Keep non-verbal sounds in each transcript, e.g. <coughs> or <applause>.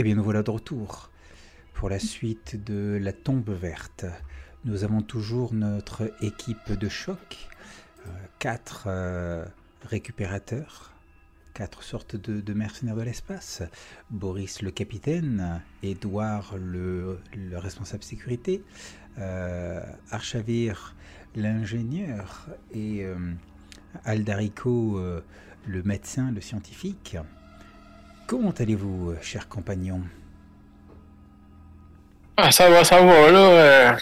Eh bien, nous voilà de retour pour la suite de La Tombe Verte. Nous avons toujours notre équipe de choc, euh, quatre euh, récupérateurs, quatre sortes de, mercenaires de l'espace. Boris le capitaine, Edouard le, responsable sécurité, euh, Archavir l'ingénieur et Aldarico le médecin, le scientifique. Comment allez-vous, cher compagnon ah, Ça va, ça va, là. Euh...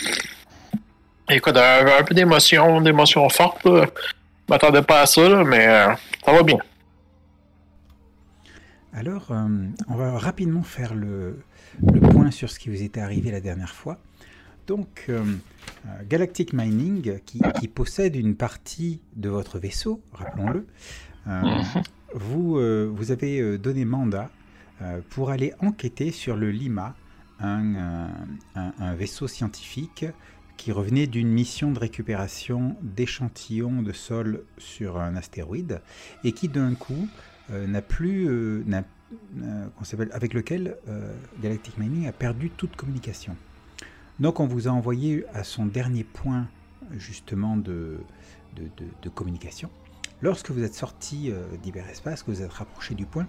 Écoute, un, peu d'émotion, d'émotion forte, là. Je m'attendais pas à ça, là, mais euh, ça va bien. Alors, euh, on va rapidement faire le, le, point sur ce qui vous était arrivé la dernière fois. Donc, euh, Galactic Mining, qui, qui, possède une partie de votre vaisseau, rappelons-le, mhm vous, euh, vous avez euh, donné mandat euh, pour aller enquêter sur le Lima, un, vaisseau scientifique qui revenait d'une mission de récupération d'échantillons de sol sur un astéroïde et qui d'un coup n'a plus, avec lequel Galactic Mining a perdu toute communication. Donc on vous a envoyé à son dernier point justement de, de communication Lorsque vous êtes sorti euh, d'Hyperespace, que vous êtes rapproché du point,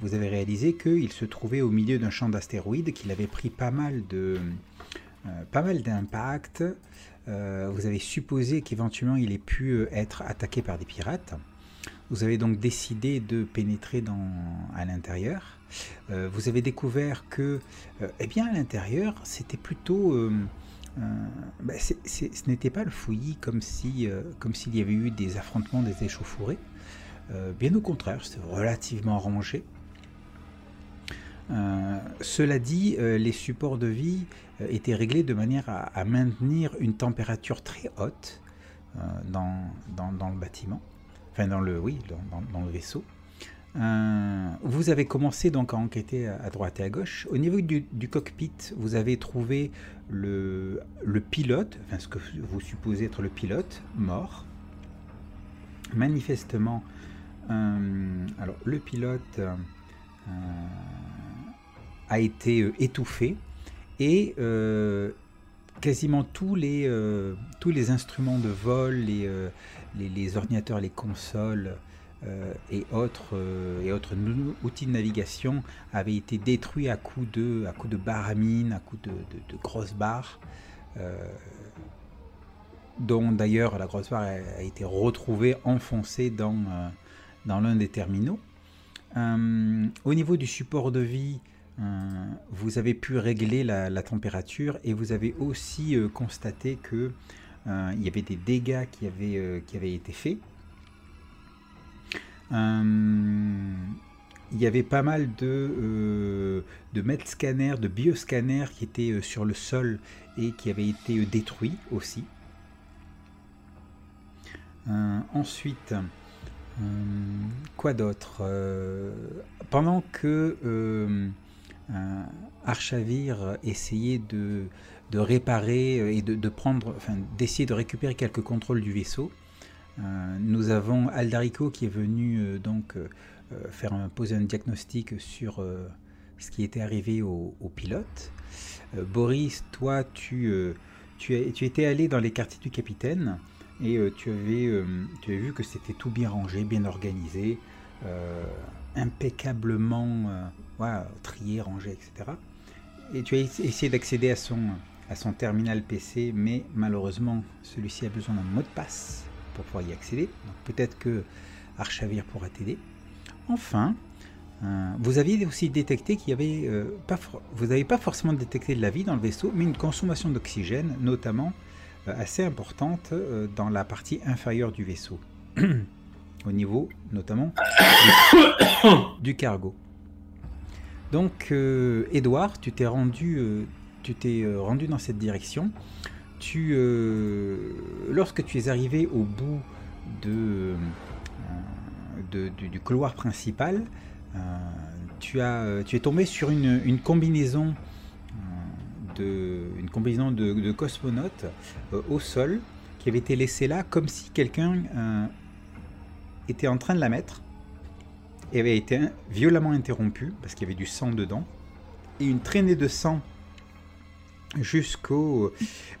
vous avez réalisé qu'il se trouvait au milieu d'un champ d'astéroïdes, qu'il avait pris pas mal de euh, pas mal d'impact. Euh, vous avez supposé qu'éventuellement il ait pu être attaqué par des pirates. Vous avez donc décidé de pénétrer à l'intérieur. vous avez découvert que, eh bien, à l'intérieur, c'était plutôt euh, bah, ce n'était pas le fouillis comme si euh, comme s'il y avait eu des affrontements, des échauffourées. Euh, bien au contraire, c'était relativement rangé. cela dit, les supports de vie étaient réglés de manière à, maintenir une température très haute dans, dans, le bâtiment, enfin dans le, oui, dans le vaisseau. Vous avez commencé donc à enquêter à droite et à gauche. Au niveau du, cockpit, vous avez trouvé le, pilote, enfin ce que vous supposez être le pilote, mort. Manifestement, euh, alors le pilote euh, a été étouffé et quasiment tous les, tous les instruments de vol, les, les ordinateurs, les consoles, euh, et, autres, euh, et autres outils de navigation avaient été détruits à coups de, à de baramines, à coups de, de, grosses barres, euh, dont d'ailleurs la grosse barre a, été retrouvée enfoncée dans, dans l'un des terminaux. au niveau du support de vie, vous avez pu régler la, la, température et vous avez aussi constaté que il y avait des dégâts qui avaient, qui avaient été faits euh, il y avait pas mal de, euh, de scanners, de bioscanners qui étaient euh, sur le sol et qui avaient été détruits aussi. ensuite, quoi d'autre Pendant que Archavir essayait de, réparer et de, prendre, enfin, d'essayer de récupérer quelques contrôles du vaisseau, euh, nous avons Aldarico qui est venu euh, donc euh, poser un diagnostic sur ce qui était arrivé au, pilote. Boris, toi, tu, étais allé dans les quartiers du capitaine et tu, avais, vu que c'était tout bien rangé, bien organisé, impeccablement trié, rangé, etc. Et tu as essayé d'accéder à son terminal PC, mais malheureusement, celui-ci a besoin d'un mot de passe pour pouvoir y accéder. Peut-être que Archavir pourra t'aider. Enfin, euh, vous aviez aussi détecté qu'il y avait euh, pas, vous n'avez pas forcément détecté de la vie dans le vaisseau, mais une consommation d'oxygène, notamment euh, assez importante dans la partie inférieure du vaisseau, <coughs> au niveau notamment <coughs> du, cargo. Donc, Edouard, tu t'es rendu, tu t'es rendu dans cette direction euh, lorsque tu es arrivé au bout euh, du, couloir principal, euh, tu, as, tu es tombé sur une, combinaison de, une combinaison de, cosmonautes au sol qui avait été laissée là comme si quelqu'un était en train de la mettre et avait été violemment interrompu parce qu'il y avait du sang dedans. et une traînée de sang jusqu'au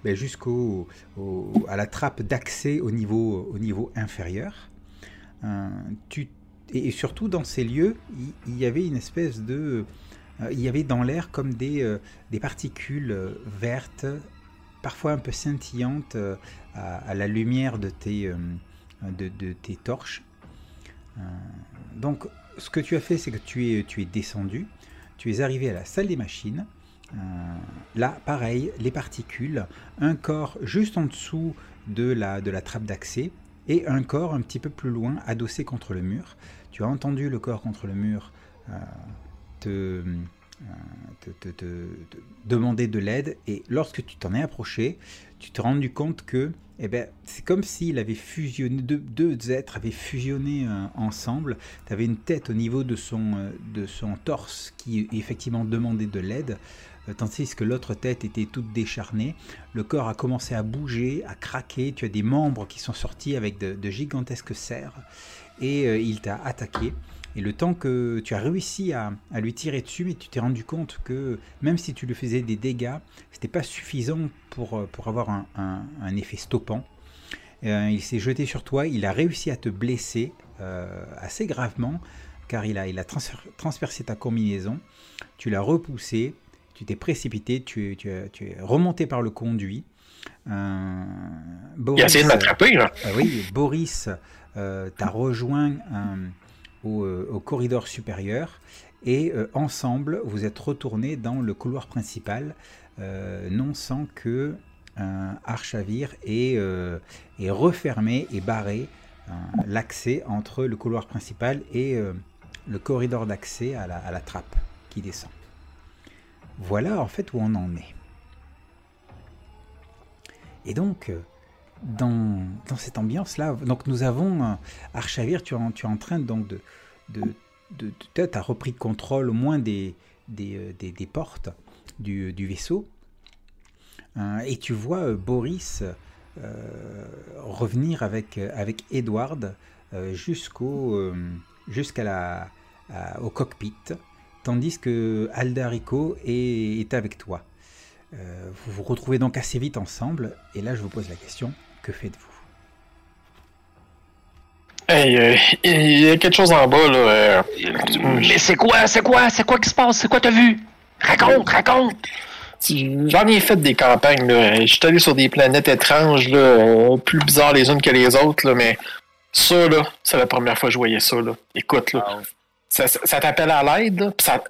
ben, jusqu'au au- à la trappe d'accès au niveau, au niveau inférieur. Euh, et, surtout dans ces lieux, il, y avait une espèce de... euh, y avait dans l'air comme des, euh, particules vertes, parfois un peu scintillantes à, la lumière de tes, de, tes torches. Donc ce que tu as fait, c'est que tu es, tu es descendu, tu es arrivé à la salle des machines. Là, pareil, les particules, un corps juste en dessous de la, de la trappe d'accès et un corps un petit peu plus loin, adossé contre le mur. Tu as entendu le corps contre le mur euh, te, euh, te- te- te- te demander de l'aide et lorsque tu t'en es approché, tu t'es rendu compte que eh ben, c'est comme s'il avait fusionné, deux, êtres avaient fusionné euh, ensemble. Tu avais une tête au niveau de son, de son torse qui effectivement demandait de l'aide, tandis que l'autre tête était toute décharnée. Le corps a commencé à bouger, à craquer. Tu as des membres qui sont sortis avec de, gigantesques serres et euh, il t'a attaqué. Et le temps que tu as réussi à, lui tirer dessus, mais tu t'es rendu compte que même si tu lui faisais des dégâts, c'était pas suffisant pour, euh, avoir un, effet stoppant. Euh, il s'est jeté sur toi, il a réussi à te blesser euh, assez gravement, car il a, il transpercé ta combinaison. Tu l'as repoussé, tu t'es précipité, tu, es- tu, es- tu es remonté par le conduit. Euh, Il a essayé de Boris- m'attraper, là. ah oui, Boris euh, t'a rejoint euh, au, euh, au corridor supérieur et euh, ensemble vous êtes retournés dans le couloir principal, euh, non sans que euh, Archavir ait, euh, ait refermé et barré euh, l'accès entre le couloir principal et euh, le corridor d'accès à la, à la trappe qui descend. Voilà en fait où on en est. Et donc, euh, dans, cette ambiance-là, donc nous avons euh, Archavir, tu es, en, tu es en train donc de... de, de, tu as repris contrôle au moins des, euh, portes du, vaisseau. Euh, et tu vois Boris revenir avec, Edward jusqu'au, jusqu'à la, au cockpit, tandis que Aldarico est, est avec toi. Euh, vous vous retrouvez donc assez vite ensemble, et là je vous pose la question, que faites-vous? Hey, euh, il y a quelque chose en bas, là. euh, Mais c'est quoi, c'est quoi, c'est quoi qui se passe, c'est quoi t'as vu? Raconte, raconte! J'en ai fait des campagnes, là. Je suis allé sur des planètes étranges, là, plus bizarres les unes que les autres, là, mais ça, là, c'est la première fois que je voyais ça, là. Écoute, là, ça, t'appelle à l'aide, pis ça,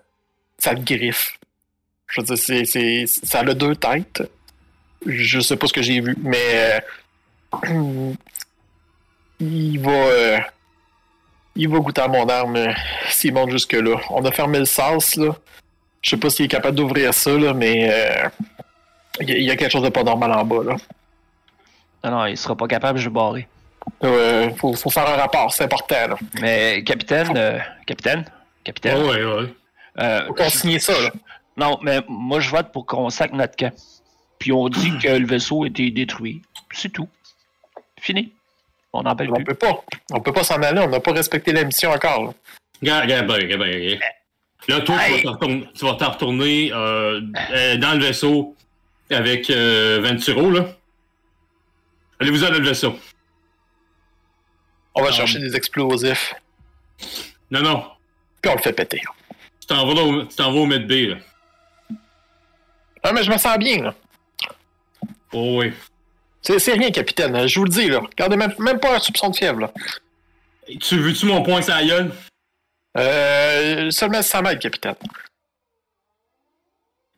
ça te griffe. Je veux dire, c'est, ça a deux têtes. Je sais pas ce que j'ai vu, mais euh, <clears throat> il va, euh, il va goûter à mon arme euh, s'il monte jusque là. On a fermé le sas, là. Je sais pas s'il est capable d'ouvrir ça, là, mais il y, y a quelque chose de pas normal en bas, là. Non, non, il sera pas capable, je vais barrer. Euh, faut, faut faire un rapport, c'est important, là. Mais, capitaine, euh, capitaine, capitaine, ouais, ouais. euh, Faut qu'on signe ça, là. non, mais moi, je vote pour qu'on sac notre camp. Puis on dit que le vaisseau a été détruit. C'est tout. Fini. On n'en parle On plus. peut pas. On peut pas s'en aller, on n'a pas respecté la mission encore, là. Regarde, regarde, ben, regarde, ben, regarde. Là, toi, tu vas t'en retourner, tu vas t'en retourner euh, dans le vaisseau avec euh, Venturo, là. Allez-vous dans le vaisseau. On va Ah. chercher des explosifs, Non, non. puis on le fait péter. Tu t'en vas, au- tu t'en vas au Med B, là. Ah, mais je me sens bien, là. Oh, oui. C'est rien, capitaine, je vous le dis, là. Regardez, même, même pas un soupçon de fièvre, là. Tu veux-tu mon point sur la gueule? Euh, seulement 100 mètres, capitaine.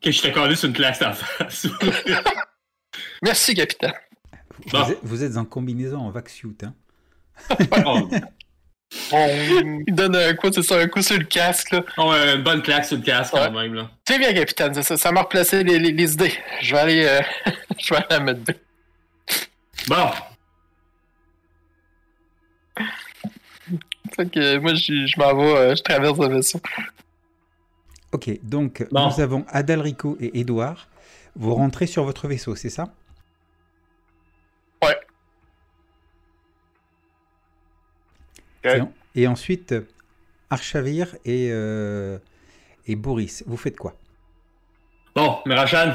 Que je t'ai collé sur une classe d'en face. <laughs> Merci, capitaine. vous, Bon. êtes, vous êtes en combinaison en vac suit, hein? <laughs> Il donne un coup, c'est ça, un coup sur le casque, là. oh, une bonne claque sur le casque, quand même, là. C'est bien, capitaine, ça, ça, ça m'a replacé les, les- les idées. Je vais aller, euh, <laughs> je vais aller à mettre Bon. Fait que moi, je, je m'en vais, euh, je traverse le vaisseau. Ok, donc Bon. nous avons Adalrico et Edouard. Vous rentrez sur votre vaisseau, c'est ça? Et, en- et ensuite, Archavir et, euh, et Boris, vous faites quoi? Bon, Mirachan.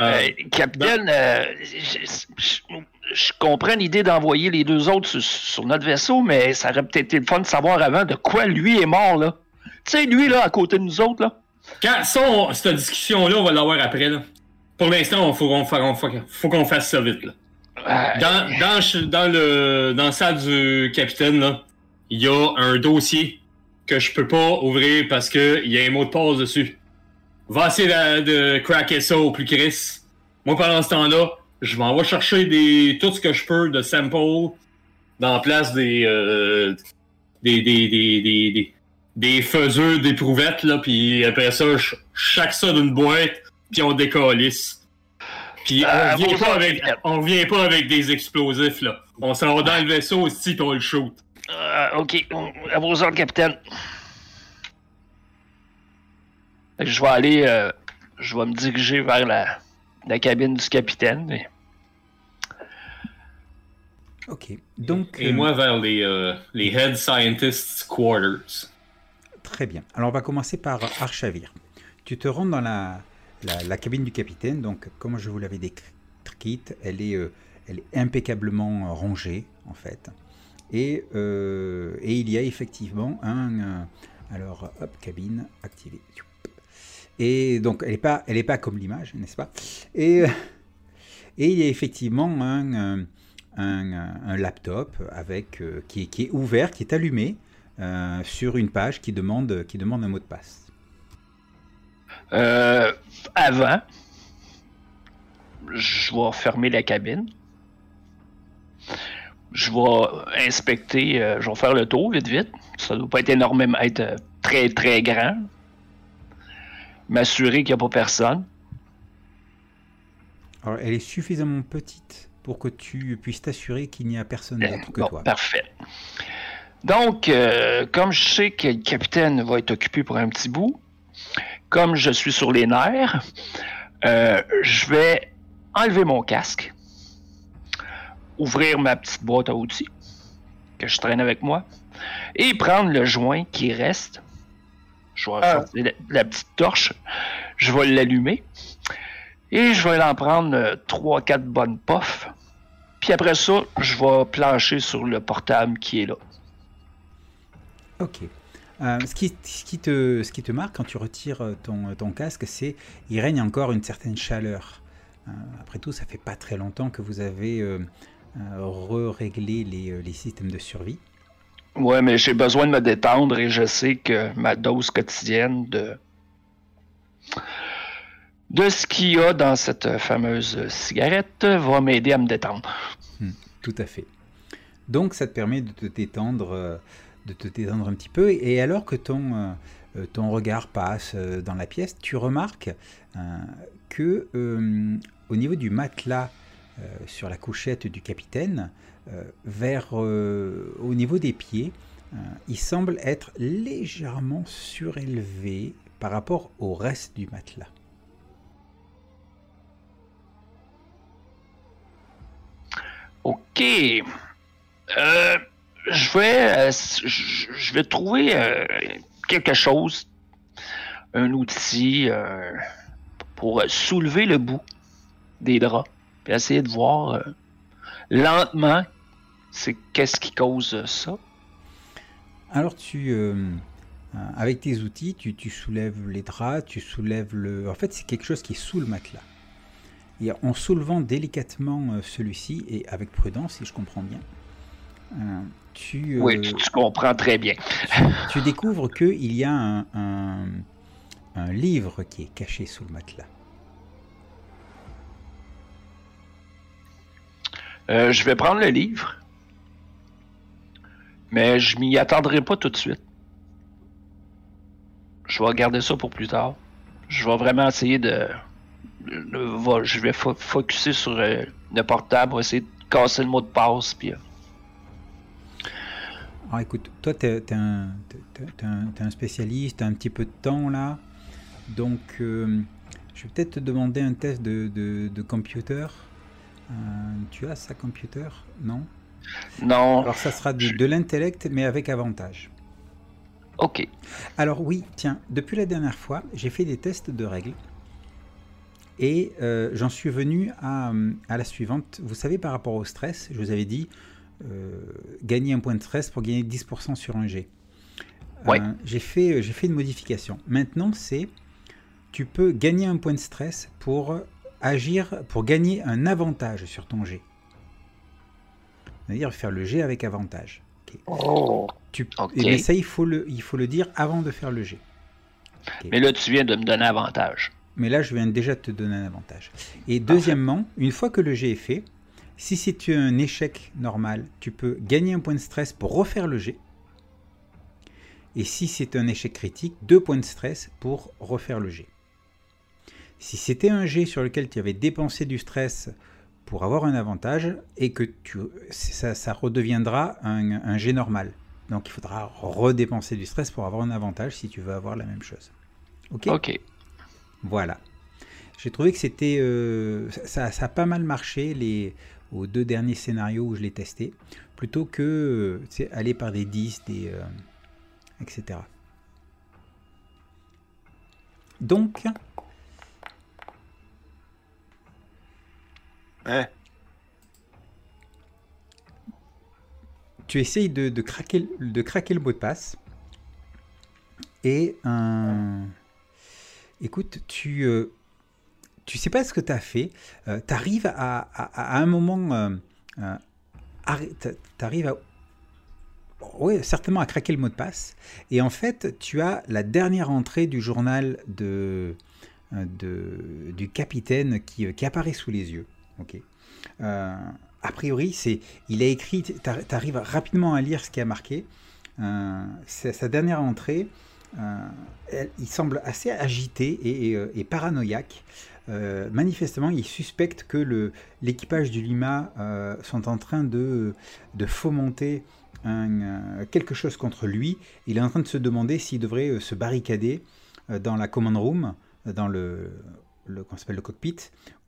Euh, capitaine, euh, je, je- je comprends l'idée d'envoyer les deux autres sur, sur notre vaisseau, mais ça aurait peut-être été le fun de savoir avant de quoi lui est mort, là. Tu sais, lui, là, à côté de nous autres, là. Quand ça, on- cette discussion-là, on va l'avoir après. Là. Pour l'instant, il faut on faut qu'on fasse ça vite. Là. Dans, dans, dans le, dans salle du capitaine, il y a un dossier que je peux pas ouvrir parce que il y a un mot de passe dessus. Va essayer de, cracker ça au plus Chris. Moi, pendant ce temps-là, je m'en vais chercher des, tout ce que je peux de samples dans la place des, euh, des, des, des, des, des, faiseux d'éprouvettes, puis après ça, je chaque ça d'une boîte, puis on décalisse. Puis Euh, on revient bonjour, pas avec, on revient pas avec des explosifs, là. On s'en va dans le vaisseau aussi, puis on le shoot. euh, ok, à vos ordres, capitaine. Je vais aller, euh, je vais me diriger vers la, la cabine du capitaine. et- Ok. Donc, Et euh, moi vers les, euh, les Head Scientists Quarters. Très bien. Alors, on va commencer par Archavir. Tu te rends dans la, la, cabine du capitaine. Donc, comme je vous l'avais est, euh, elle est impeccablement rangée, en fait. Et, euh, et il y a effectivement un. euh, alors, hop, cabine activée. Et donc, elle n'est pas, elle pas comme l'image, n'est-ce pas? Et, euh, il y a effectivement un, euh, un, laptop avec, euh, qui, est, qui est ouvert, qui est allumé euh, sur une page qui demande, qui demande un mot de passe. Euh, avant, je vais fermer la cabine. Je vais inspecter, euh, je vais faire le tour vite vite. Ça doit pas être énormément, être euh, très très grand. M'assurer qu'il n'y a pas personne. Alors, elle est suffisamment petite pour que tu puisses t'assurer qu'il n'y a personne d'autre que Bon, toi. parfait. Donc, euh, comme je sais que le capitaine va être occupé pour un petit bout, comme je suis sur les nerfs, euh, je vais enlever mon casque, ouvrir ma petite boîte à outils que je traîne avec moi et prendre le joint qui reste. Je vais Ah. sortir la, la petite torche, je vais l'allumer et je vais en prendre 3-4 bonnes puffs. Puis après ça, je vais plancher sur le portable qui est là. Ok. Euh, ce, qui, ce, qui te, ce qui te marque quand tu retires euh, ton, ton casque, c'est il règne encore une certaine chaleur. Euh, après tout, ça fait pas très longtemps que vous avez euh, euh, re-réglé les, euh, les systèmes de survie. Ouais, mais j'ai besoin de me détendre et je sais que ma dose quotidienne de de ce qu'il y a dans cette fameuse cigarette va m'aider à me détendre. Tout à fait. Donc ça te permet de te détendre, euh, de te détendre un petit peu. Et alors que ton, euh, regard passe euh, dans la pièce, tu remarques euh, que au niveau du matelas sur la couchette du capitaine, vers au niveau des pieds, il semble être légèrement surélevé par rapport au reste du matelas. Ok. Euh, je vais, euh, je vais trouver euh, quelque chose, un outil euh, pour soulever le bout des draps, puis essayer de voir lentement c'est qu'est-ce qui cause ça. Alors tu, avec tes outils, tu, soulèves les draps, tu soulèves le... En fait, c'est quelque chose qui est sous le matelas. Et en soulevant délicatement celui-ci, et avec prudence, si je comprends bien, tu, euh, Oui, tu, tu comprends très bien. <laughs> tu découvres qu'il y a un, un, un livre qui est caché sous le matelas. Euh, je vais prendre le livre, mais je m'y attendrai pas tout de suite. Je vais garder ça pour plus tard. Je vais vraiment essayer de. je vais fo focuser sur euh, le portable, essayer de casser le mot de passe. Puis, euh, Alors écoute, toi, tu es, un, spécialiste, tu as un petit peu de temps là. Donc, euh, je vais peut-être te demander un test de, de, de computer. Euh, tu as ça, computer Non? Non, Alors, ça sera de, de l'intellect, mais avec avantage. ok. Alors, oui, tiens, depuis la dernière fois, j'ai fait des tests de règles. Et euh, j'en suis venu à, à, la suivante. Vous savez, par rapport au stress, je vous avais dit gagner un point de stress pour gagner 10% sur un G. Ouais. j'ai fait, fait une modification. Maintenant, c'est tu peux gagner un point de stress pour agir, pour gagner un avantage sur ton G. C'est-à-dire faire le G avec avantage. Oh, tu, Mais ça, il faut, le, il faut le dire avant de faire le G. Mais là, tu viens de me donner avantage. Mais là, je viens déjà de te donner un avantage. Et deuxièmement, une fois que le G est fait, si c'est un échec normal, tu peux gagner un point de stress pour refaire le G. Et si c'est un échec critique, deux points de stress pour refaire le G. Si c'était un G sur lequel tu avais dépensé du stress pour avoir un avantage et que tu, ça, redeviendra un, un G normal. Donc il faudra redépenser du stress pour avoir un avantage si tu veux avoir la même chose. Ok? Ok. Voilà. J'ai trouvé que c'était. Euh, ça, a pas mal marché les, aux deux derniers scénarios où je l'ai testé, plutôt que aller par des 10, des, euh, etc. Donc, Tu essayes de, craquer, de craquer le mot de passe. Et. Écoute, tu. Euh, tu sais pas ce que tu as fait. Euh, tu arrives à, un moment. Euh, tu arrives à. Oui, certainement à craquer le mot de passe. Et en fait, tu as la dernière entrée du journal de, de du capitaine qui, qui apparaît sous les yeux. Euh, a priori, c'est, il a écrit, tu arrives rapidement à lire ce qui a marqué. Euh, sa dernière entrée, euh, il semble assez agité et, paranoïaque. Manifestement, il suspecte que l'équipage du Lima sont en train de, de fomenter un, quelque chose contre lui. Il est en train de se demander s'il devrait se barricader dans la command room, dans le, le, le cockpit,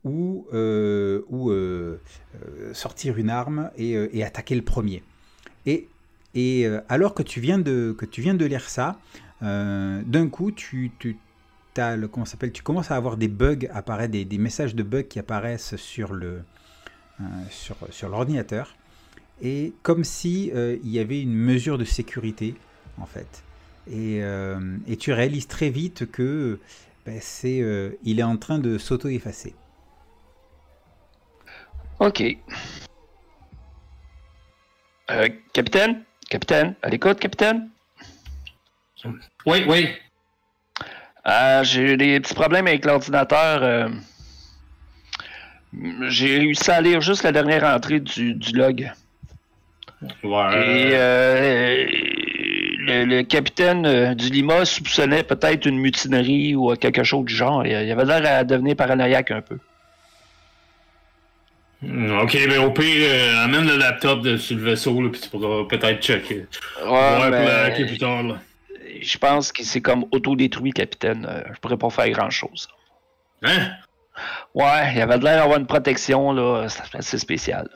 ou, euh, ou euh, euh, sortir une arme et, attaquer le premier. Et, et alors que tu, viens de, que tu viens de lire ça, d'un coup, tu, tu as le, comment s'appelle, tu commences à avoir des bugs apparaître, des, des, messages de bugs qui apparaissent sur le sur, sur l'ordinateur, et comme si il y avait une mesure de sécurité en fait. Et, et tu réalises très vite que ben, c'est, il est en train de s'auto-effacer. OK. Euh, capitaine? Capitaine? À l'écoute, capitaine? Oui, oui. Euh, j'ai des petits problèmes avec l'ordinateur. Euh. j'ai réussi à lire juste la dernière entrée du, log. Ouais. Et euh, le, capitaine du Lima soupçonnait peut-être une mutinerie ou quelque chose du genre. Il avait l'air à devenir paranoïaque un peu. Hmm, ok, mais au pire, amène le laptop de, sur le vaisseau, là, puis tu pourras peut-être checker. Ouais, mais... plus tard, là. Je pense qu'il s'est comme auto-détruit, capitaine. Euh, je pourrais pas faire grand-chose. Hein? Ouais, il avait l'air d'avoir une protection, là. C'est assez spécial.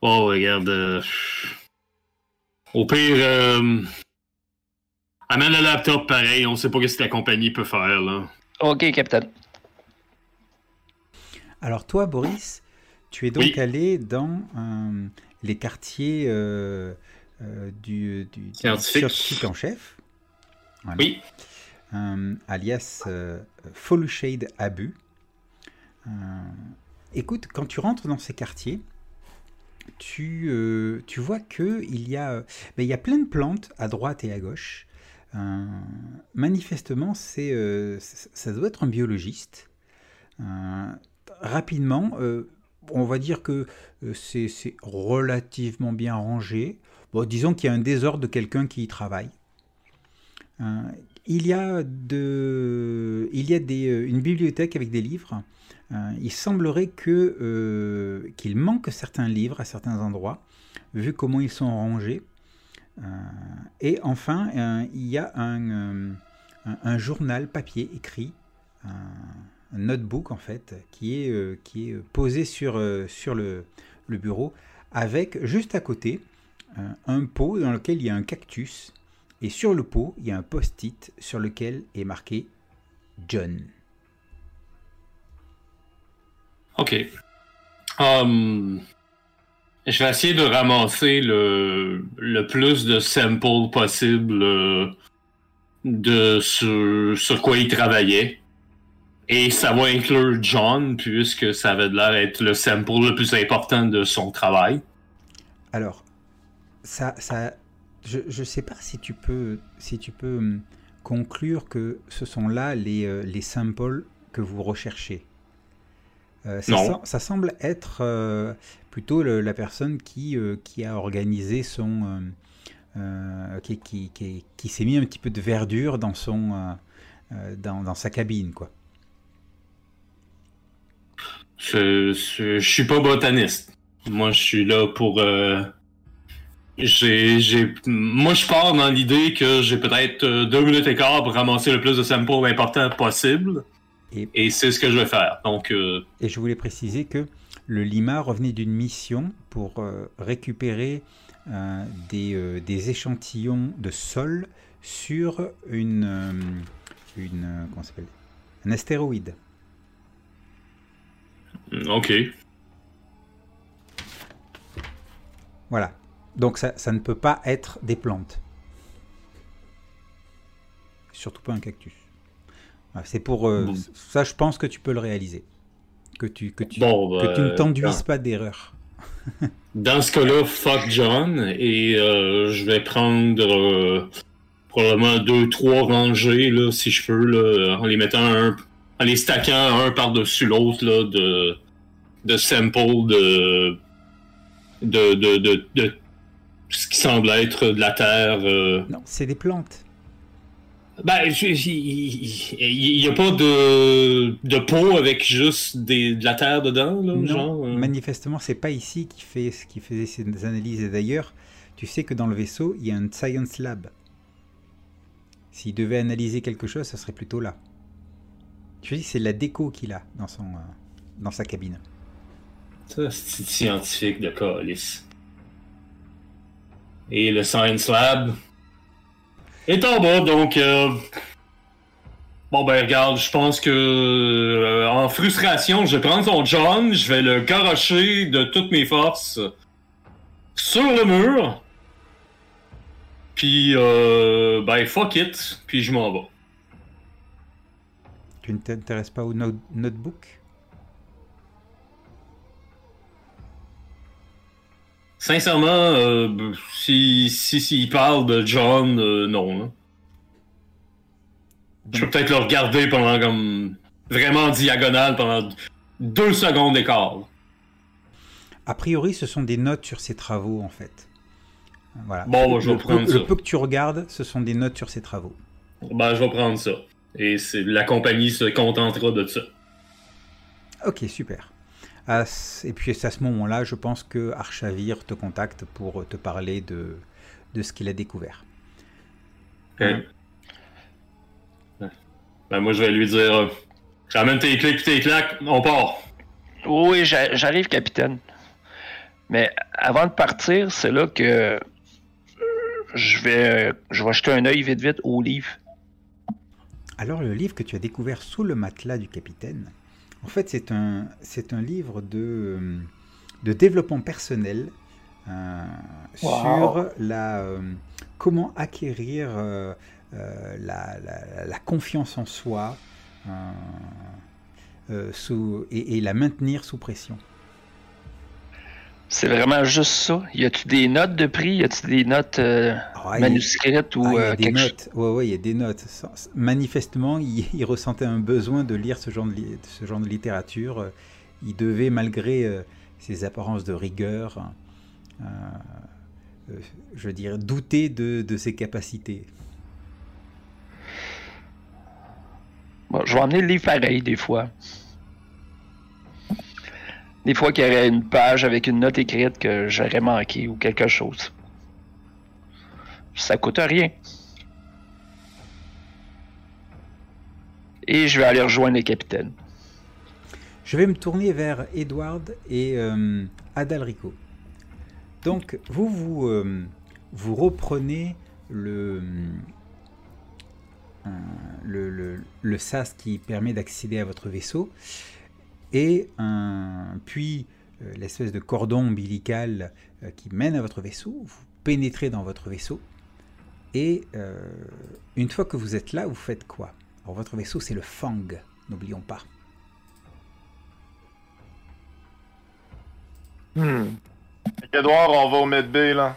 Oh, regarde. Euh, au pire, amène le laptop pareil. On sait pas ce que la compagnie peut faire, là. Ok, capitaine. Alors toi, Boris, tu es donc allé dans euh, les quartiers euh, euh, du, scientifique en chef. Oui. alias Follow Shade Abu. écoute, quand tu rentres dans ces quartiers, tu, tu vois qu'il y, a, ben, il y a plein de plantes à droite et à gauche. manifestement, c'est, ça doit être un biologiste rapidement, euh, on va dire que euh, c'est relativement bien rangé. Bon, disons qu'il y a un désordre de quelqu'un qui y travaille. Euh, il y a, de, il y a des, une bibliothèque avec des livres. il semblerait que, qu'il manque certains livres à certains endroits, vu comment ils sont rangés. et enfin, il y a un, un, journal papier écrit notebook en fait qui est, euh, qui est posé sur, euh, sur le, le, bureau avec juste à côté un pot dans lequel il y a un cactus et sur le pot il y a un post-it sur lequel est marqué John. Ok. Um, je vais essayer de ramasser le, le plus de samples possible euh, de sur, sur quoi il travaillait. Et ça va inclure John, puisque ça avait l'air d'être le sample le plus important de son travail. Alors, ça, ça, je ne sais pas si tu peux, si tu peux hum, conclure que ce sont là les, euh, les samples que vous recherchez. Euh, ça, Non. sem- ça semble être euh, plutôt le- la personne qui, euh, qui a organisé son... qui, qui, qui, qui s'est mis un petit peu de verdure dans, son, dans, dans sa cabine, quoi. Je, je, je suis pas botaniste. Moi, je suis là pour. J'ai, j'ai, moi, je pars dans l'idée que j'ai peut-être euh, deux minutes et quart pour ramasser le plus de samples importants possible. Et- Et, c'est ce que je vais faire. Donc, euh, Et je voulais préciser que le Lima revenait d'une mission pour euh, récupérer euh, des, des échantillons de sol sur une, une comment s'appelle? Un astéroïde. ok. Voilà. Donc ça, ça ne peut pas être des plantes. Surtout pas un cactus. Voilà, C'est pour euh, Bon. ça, je pense que tu peux le réaliser. Que tu, que tu, Bon, que tu ne euh, t'enduises pas d'erreur. <laughs> Dans ce cas-là, fuck John, et euh, je vais prendre euh, probablement deux, trois rangées, là, si je peux, là, en les mettant un, en les stackant un par-dessus l'autre, là, de, de samples de, de, de, de, de ce qui semble être de la Terre. euh. Non, c'est des plantes. Ben, il n'y a pas de, de pot avec juste des, de la Terre dedans, là, Non, genre? euh? manifestement, c'est pas ici qui fait qui faisait ces analyses. Et d'ailleurs, tu sais que dans le vaisseau, il y a un science lab. S'il devait analyser quelque chose, ça serait plutôt là. Je dis, c'est la déco qu'il a dans son euh, dans sa cabine. Ça, c'est scientifique de calice. Et le Science Lab est en bas, donc... euh, Bon ben regarde, je pense que euh, en frustration, je vais prendre son John, je vais le garocher de toutes mes forces sur le mur. Puis euh, ben fuck it, puis je m'en vais. Tu ne t'intéresses pas au no- notebook? Sincèrement, euh, si si s'il parle de John, euh, non. là. Je peux peut-être le regarder pendant comme vraiment en diagonale pendant deux secondes d'écart. A priori, ce sont des notes sur ses travaux, en fait. Voilà. Bon, bah, je vais le, prendre le ça. peu que tu regardes, ce sont des notes sur ses travaux. Ben, je vais prendre ça. Et la compagnie se contentera de ça. Ok, super. Et puis c'est à ce moment-là, je pense que Archavir te contacte pour te parler de, de ce qu'il a découvert. Ok. Ben, moi, je vais lui dire euh, J'amène tes clics et tes claques, on part. Oui, j'a- j'arrive, capitaine. Mais avant de partir, c'est là que euh, je vais, je vais jeter un œil vite vite au livre. Alors le livre que tu as découvert sous le matelas du capitaine, en fait c'est un, c'est un livre de, euh, de développement personnel euh, Wow. sur la, euh, comment acquérir euh, la, la- la confiance en soi sous, et, et la maintenir sous pression. C'est vraiment juste ça. Y a-tu des notes de prix? Y a-tu des notes euh, Ah, manuscrites ou Ah, euh, a des quelque chose? notes. Ouais, il y a des notes. Manifestement, il, <laughs> il ressentait un besoin de lire ce genre de, li- ce genre de littérature. Euh, Il devait, malgré euh, ses apparences de rigueur, euh, euh, je dire, douter de, de ses capacités. Bon, je vais emmener le livre pareil des fois. Des fois qu'il y aurait une page avec une note écrite que j'aurais manqué ou quelque chose. Ça coûte rien. Et je vais aller rejoindre les capitaines. Je vais me tourner vers Edward et euh, Adalrico. Donc, vous, vous, euh, vous reprenez le, le, le, le, sas qui permet d'accéder à votre vaisseau, et un, puis euh, l'espèce de cordon ombilical euh, qui mène à votre vaisseau. Vous pénétrez dans votre vaisseau, et euh, une fois que vous êtes là, vous faites quoi? Alors votre vaisseau, c'est le Fang, n'oublions pas. Hmm. Edouard, on va au Medbay, là.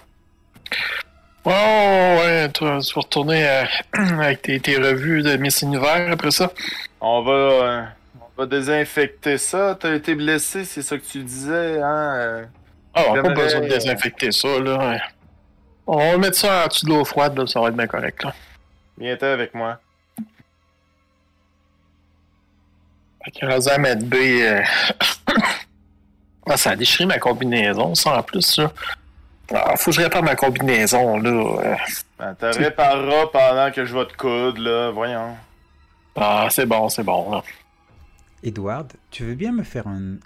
Oh, ouais, tu vas retourner <clears throat> avec tes, tes, revues de Miss Univers après ça. On va, euh, va désinfecter ça. T'as été blessé, c'est ça que tu disais, hein? Euh, ah, on n'a pas besoin de désinfecter ça, là. On va mettre ça en dessous de l'eau froide, là, ça va être bien correct, là. Viens-t'en avec moi. Fait que Rosa Medbay... Euh... <coughs> ah, ça a déchiré ma combinaison, ça, en plus, là. Ah, faut que je répare ma combinaison, là. Ben, t'as répareras pendant que je vais te coudre, là. Voyons. Ah, c'est bon, c'est bon, là. Edward, tu veux bien me faire un,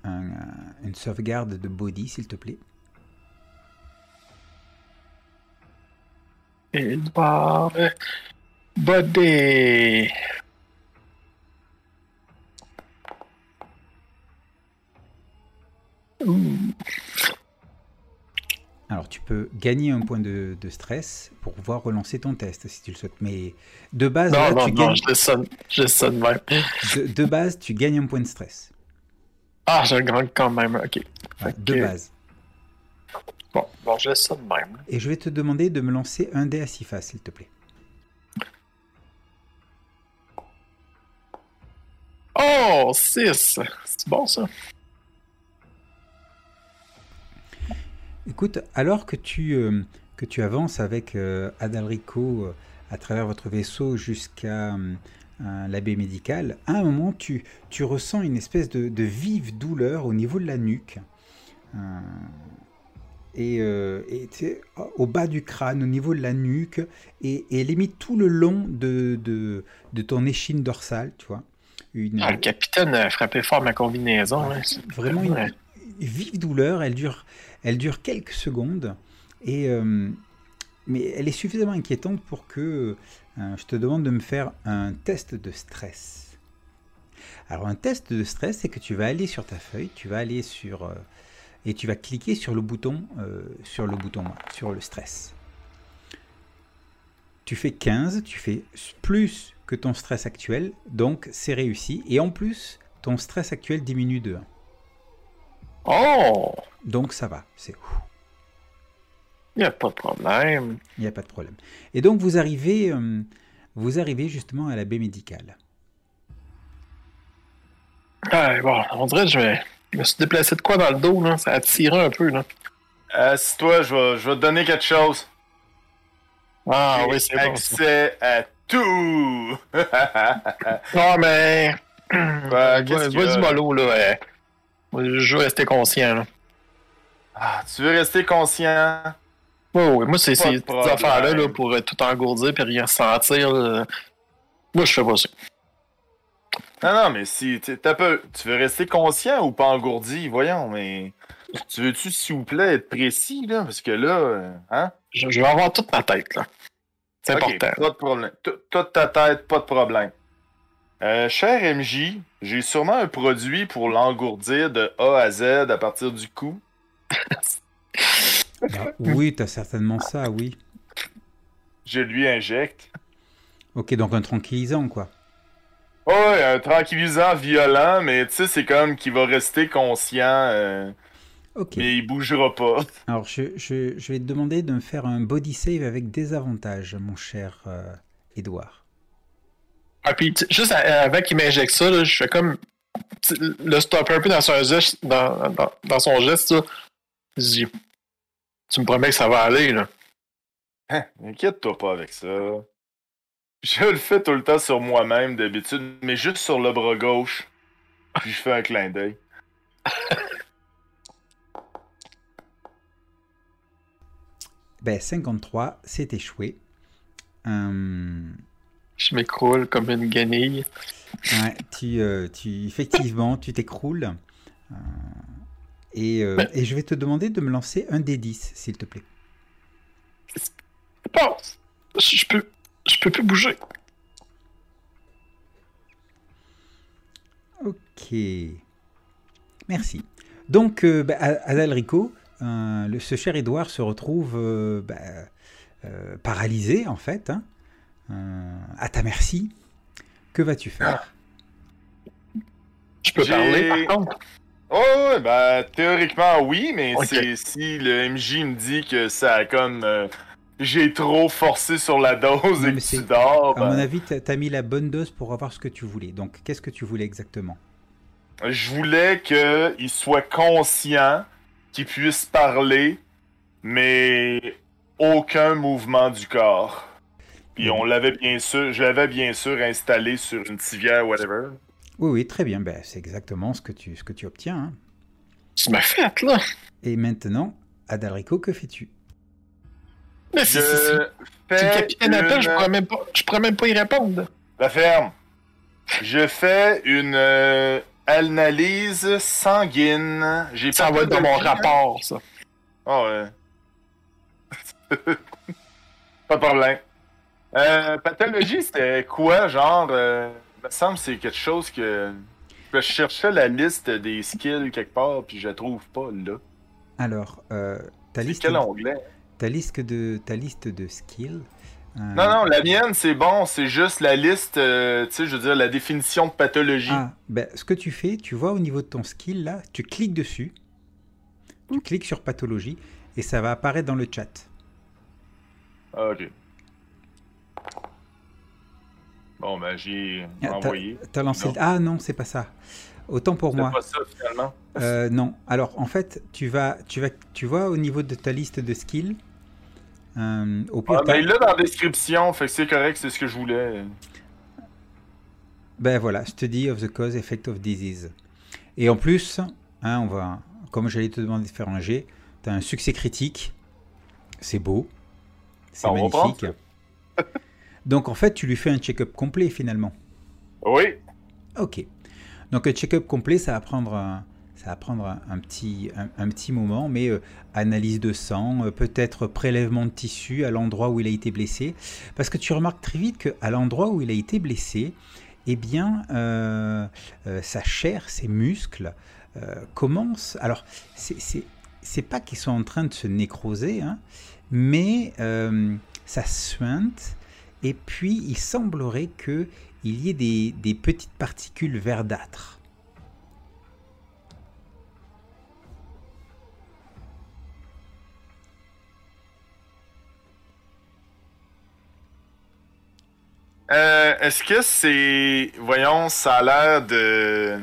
une sauvegarde de body, s'il te plaît? Edward... Body... Alors, tu peux gagner un point de, de, stress pour pouvoir relancer ton test si tu le souhaites. Mais de base, non, là, non, tu non, gagnes. je sonne, je sonne même. De, de, base, tu gagnes un point de stress. Ah, je gagne quand même, ok. Ouais, de base. Bon, bon, je de même. Et je vais te demander de me lancer un dé à six faces, s'il te plaît. Oh, 6! C'est bon, ça. Écoute, alors que tu, euh, que tu avances avec euh, Adalrico euh, à travers votre vaisseau jusqu'à euh, la baie médicale, à un moment, tu, tu ressens une espèce de, de vive douleur au niveau de la nuque. Et, et au bas du crâne, au niveau de la nuque, et, et limite tout le long de, de, de ton échine dorsale, tu vois. Une, Ah, le capitaine a frappé fort ma combinaison. Ouais, là. vraiment une, vive douleur, elle dure, elle dure quelques secondes, et, euh, mais elle est suffisamment inquiétante pour que euh, je te demande de me faire un test de stress. Alors un test de stress, c'est que tu vas aller sur ta feuille, tu vas aller sur... euh, et tu vas cliquer sur le bouton, sur le bouton, sur le stress. Tu fais 15, tu fais plus que ton stress actuel, donc c'est réussi. Et en plus, ton stress actuel diminue de 1. Oh! Donc ça va, c'est Il n'y a pas de problème. il n'y a pas de problème. Et donc vous arrivez, euh, vous arrivez justement à la baie médicale. Ah, bon, on dirait que je, vais- je me suis déplacé de quoi dans le dos, là? Ça a tiré un peu, là. Assis-toi, je vais, je vais te donner quelque chose. Ah oui, c'est bon. ça. accès à tout. Non, <laughs> mais. <clears throat> Ouais, qu'est-ce mollo, là. Je veux rester conscient, là. ah, tu veux rester conscient? Oui, oui, moi, c'est ces petites affaires-là, là, pour euh, tout engourdir puis rien sentir. là. Moi, je fais pas ça. Non, non, mais si tu t'as peu, tu veux rester conscient ou pas engourdi, voyons, mais tu veux-tu, s'il vous plaît, être précis, là? Parce que là, euh, hein? Je, je vais avoir toute ma tête, là. C'est important. Pas de problème. Toute ta tête, pas de problème. Euh, cher MJ, j'ai sûrement un produit pour l'engourdir de A à Z à partir du cou. Ah, oui, tu as certainement ça, oui. Je lui injecte. Ok, donc un tranquillisant, quoi. Oh, ouais, un tranquillisant violent, mais tu sais, c'est comme qu'il va rester conscient, euh, Ok. mais il bougera pas. <laughs> Alors, je, je- je vais te demander de me faire un body save avec des avantages, mon cher euh, Edouard. Ah, puis, juste avant qu'il m'injecte ça, là, je fais comme le stopper un peu dans son geste, dans, dans, dans son geste, là. Je dis, tu me promets que ça va aller, là. Hein, Inquiète-toi pas avec ça. Je le fais tout le temps sur moi-même d'habitude, mais juste sur le bras gauche. Puis je fais un clin d'œil. Ben, 53, c'est échoué. Hum, je m'écroule comme une guenille. Ouais, tu, euh, tu, effectivement, tu t'écroules. Euh, et, euh, et, je vais te demander de me lancer un des 10, s'il te plaît. Bon, je peux, je peux plus bouger. Ok. Merci. Donc, bah, Adalrico, ce cher Édouard se retrouve bah, paralysé, en fait. Hein à ta merci. Que vas-tu faire? Je peux parler, par contre. Oh, ouais, ben, théoriquement, oui, mais c'est si le MJ me dit que ça a comme. euh, j'ai trop forcé sur la dose Non, et que tu dors. À mon ben, avis, tu as mis la bonne dose pour avoir ce que tu voulais. Donc, qu'est-ce que tu voulais exactement? Je voulais qu'il soit conscient, qu'il puisse parler, mais aucun mouvement du corps. Puis on l'avait bien sûr, je l'avais bien sûr installé sur une civière, whatever. Oui, oui, très bien. Ben, c'est exactement ce que tu, ce que tu obtiens. hein. Tu m'as fait, là. Et maintenant, Adalrico, que fais-tu? Mais Je c'est- c'est- c'est- fais Si le capitaine appelle, je pourrais même pas, je pourrais même pas y répondre. La ferme. Je fais une euh, analyse sanguine. J'ai Ça pas va être dans mon rapport, ça. Ah ouais. <laughs> pas de problème. Euh, pathologie, c'était quoi, genre? Euh, il me semble que c'est quelque chose que... Je cherchais la liste des skills quelque part, puis je la trouve pas là. Alors, euh, ta, liste, quel onglet? ta, liste de, ta liste de skills. euh, Non, non, la mienne, c'est bon. C'est juste la liste, euh, tu sais, je veux dire, la définition de pathologie. Ah, ben, ce que tu fais, tu vois au niveau de ton skill, là, tu cliques dessus. Tu cliques sur pathologie et ça va apparaître dans le chat. Ah, ok. Bon, ben, j'ai Ah, t'as- envoyé. T'as lancé. Non. Ah non, c'est pas ça. Autant pour C'est moi. pas ça, finalement. Euh, non. Alors, en fait, tu vas, tu vas, tu vois au niveau de ta liste de skills. euh, au pire, Ah, t'as- là, dans la description, fait que c'est correct, c'est ce que je voulais. Ben voilà, study of the cause effect of disease. Et en plus, hein, on va, comme j'allais te demander de faire un G, tu as un succès critique. C'est beau. C'est va magnifique. <laughs> Donc en fait, tu lui fais un check-up complet finalement. Oui. Ok. Donc un check-up complet, ça va prendre un, ça va prendre un, un petit, un, un petit moment, mais euh, analyse de sang, euh, peut-être prélèvement de tissu à l'endroit où il a été blessé. Parce que tu remarques très vite qu'à l'endroit où il a été blessé, eh bien, euh, sa chair, ses muscles commencent. Alors, c'est- pas qu'ils sont en train de se nécroser, hein, mais ça suinte. Et puis, il semblerait que il y ait des, des petites particules verdâtres. Euh, Est-ce que c'est. Voyons, ça a l'air de.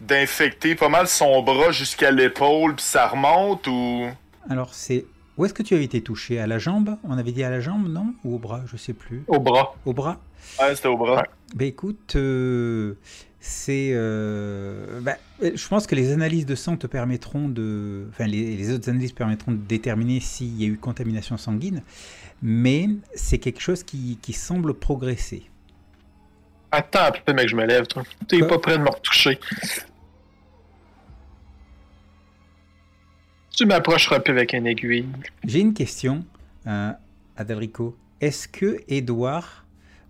d'infecter pas mal son bras jusqu'à l'épaule, puis ça remonte ou? Alors, c'est. Où est-ce que tu avais été touché? À la jambe? On avait dit à la jambe, non? Ou au bras? Je sais plus. Au bras. Au bras? Ouais, c'était au bras. Ouais. Ben écoute, euh, c'est. euh, ben, je pense que les analyses de sang te permettront de. Enfin, les, les autres analyses permettront de déterminer s'il y a eu contamination sanguine, mais c'est quelque chose qui, qui semble progresser. Attends un peu, mec, je me lève, toi. T'es pas prêt de me retoucher. Tu m'approcheras peu avec une aiguille. J'ai une question, euh, Adalrico. Est-ce que Edouard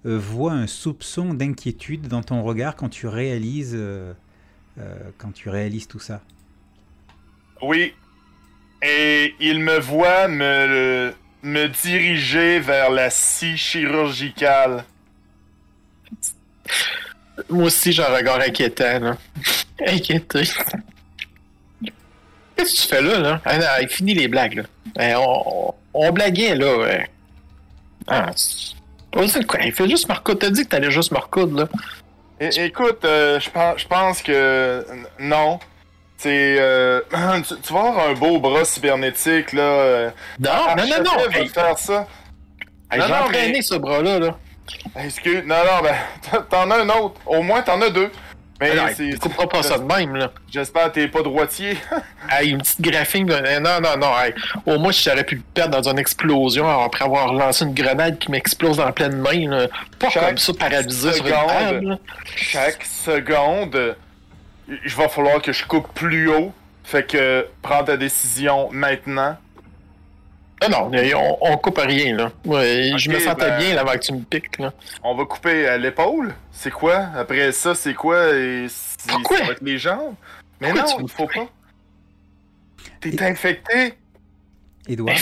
euh, voit un soupçon d'inquiétude dans ton regard quand tu réalises, euh, euh, quand tu réalises tout ça? Oui. Et il me voit me, me diriger vers la scie chirurgicale. Moi aussi, j'ai un regard inquiétant, là. Inquiété. Qu'est-ce que tu fais là, là? Ah, non, il finit les blagues, là. Eh, on, on, on blaguait, là. ouais. Ah, Oh, quoi? Il fait juste me recoudre. T'as dit que t'allais juste me recoudre, là. É- écoute, euh, je pense, je pense que non. C'est euh, <clears throat> tu, tu vas avoir un beau bras cybernétique là. euh, Non, non, non, non! Va Hey, te faire ça. hey, non, j'ai non, entraîné mais- ce bras-là, là. Excuse, non non ben <laughs> t'en as un autre. Au moins t'en as deux. Mais Alors, c'est- tu pas ça de même, là. J'espère que t'es pas droitier. <laughs> Hey, une petite graphine. de- Non, non, non. hey. Au moins, j'aurais pu le perdre dans une explosion après avoir lancé une grenade qui m'explose en pleine main. là. Pas Chaque comme ça, paralysé sur une seconde. table. Chaque seconde, il va falloir que je coupe plus haut. Fait que prends ta décision maintenant. Ah non, on, on coupe à rien, là. Ouais, je me sentais ben- bien là, avant que tu me piques, là. On va couper à l'épaule? C'est quoi? Après ça, c'est quoi? Et si- Pourquoi? ça va être les jambes? Mais Pourquoi non, tu il faut pas. T'es infecté. Édouard,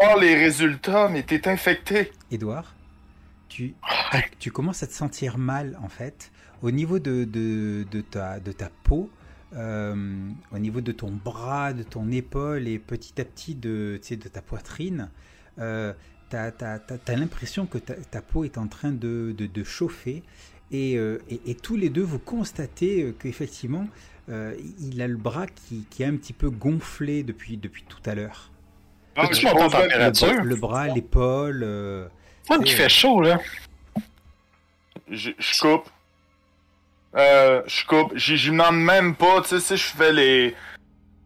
voir les résultats, mais t'es infecté. Édouard, tu, tu commences à te sentir mal en fait au niveau de, de, de ta, de ta peau, euh, au niveau de ton bras, de ton épaule et petit à petit de, tu sais, de ta poitrine. Euh, tu as, l'impression que ta, ta peau est en train de, de, de chauffer et, euh, et, et tous les deux vous constatez euh, qu'effectivement euh, il a le bras qui, qui est un petit peu gonflé depuis, depuis tout à l'heure. Ah, je Le, bras- température? le bras, l'épaule. euh, fait chaud, là. Je, je coupe. Euh, je coupe. Je je demande même pas, tu sais, si je fais les.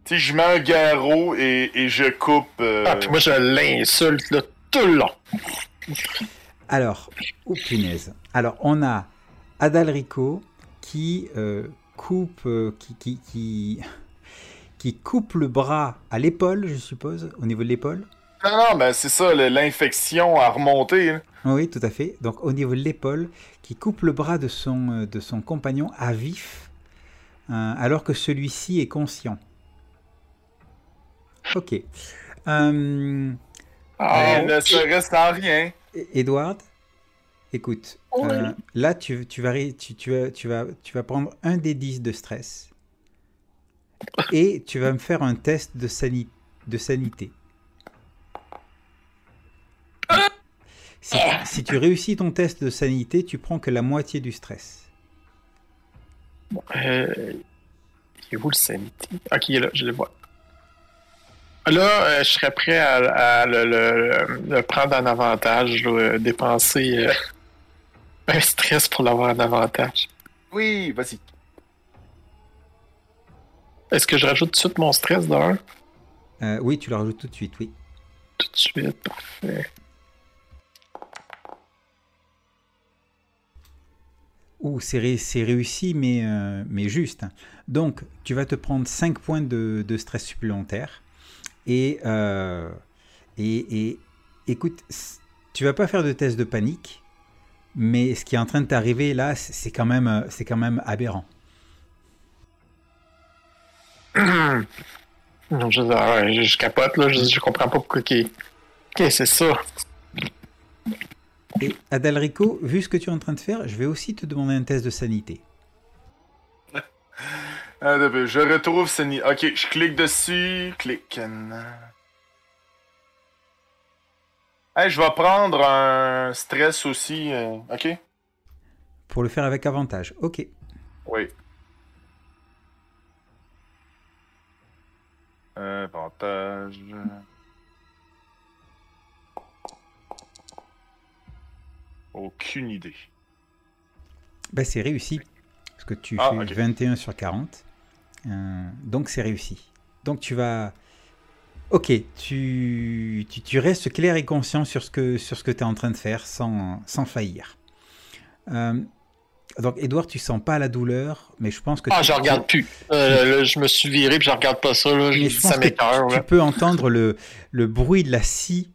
Tu sais, je mets un garrot et, et je coupe. euh, Ah, puis moi, je l'insulte, là, tout le long. Alors, oh punaise. Alors, on a Adalrico qui euh, coupe, euh, qui, qui, qui, qui coupe le bras à l'épaule, je suppose, au niveau de l'épaule. Non, non, ben c'est ça, l'infection a remonté. hein. Oui, tout à fait. Donc, au niveau de l'épaule, qui coupe le bras de son, euh, de son compagnon à vif, euh, alors que celui-ci est conscient. Ok. Euh, Ah, Il ne serait sans rien. Edward, écoute, Oui. euh, là tu, tu, vas, tu, tu, vas, tu, vas, tu vas prendre un des 10 de stress et tu vas me faire un test de, sani- de sanité. Si, si tu réussis ton test de sanité, tu prends que la moitié du stress. Euh, il est où le sanity? Ok, il est là, je le vois. Là, euh, je serais prêt à, à le, le- le prendre en avantage, là, euh, dépenser euh, <laughs> un stress pour l'avoir en avantage. Oui, vas-y. Est-ce que je rajoute tout de suite mon stress d'un? Euh, oui, tu le rajoutes tout de suite, oui. Tout de suite, parfait. Ouh, c'est ré- c'est réussi, mais, euh, mais juste. Donc, tu vas te prendre 5 points de, stress supplémentaires. Et, euh, écoute, tu vas pas faire de test de panique, mais ce qui est en train de t'arriver là, c'est c'est quand, même, euh, c'est quand même aberrant. Je, capote, je, comprends pas pourquoi. Ok, c'est ça. Et Adalrico, vu ce que tu es en train de faire, je vais aussi te demander un test de sanité. <laughs> Ah, je retrouve ni- Ok, je clique dessus. Clique. Hey, je vais prendre un stress aussi. euh, Ok? Pour le faire avec avantage. Ok. Oui. Avantage. Aucune idée. Ben, c'est réussi. Parce que tu Ah, fais ok. 21 sur 40. Euh, donc c'est réussi. Donc tu vas... Ok, tu, tu, tu restes clair et conscient sur ce que, sur ce que tu es en train de faire sans, sans faillir. Euh, donc Edouard, tu sens pas la douleur, mais je pense que... Ah, tu- je regarde plus. Euh, là, je me suis viré puis je regarde pas ça, là. Je, je ça tu là. peux entendre le, le bruit de la scie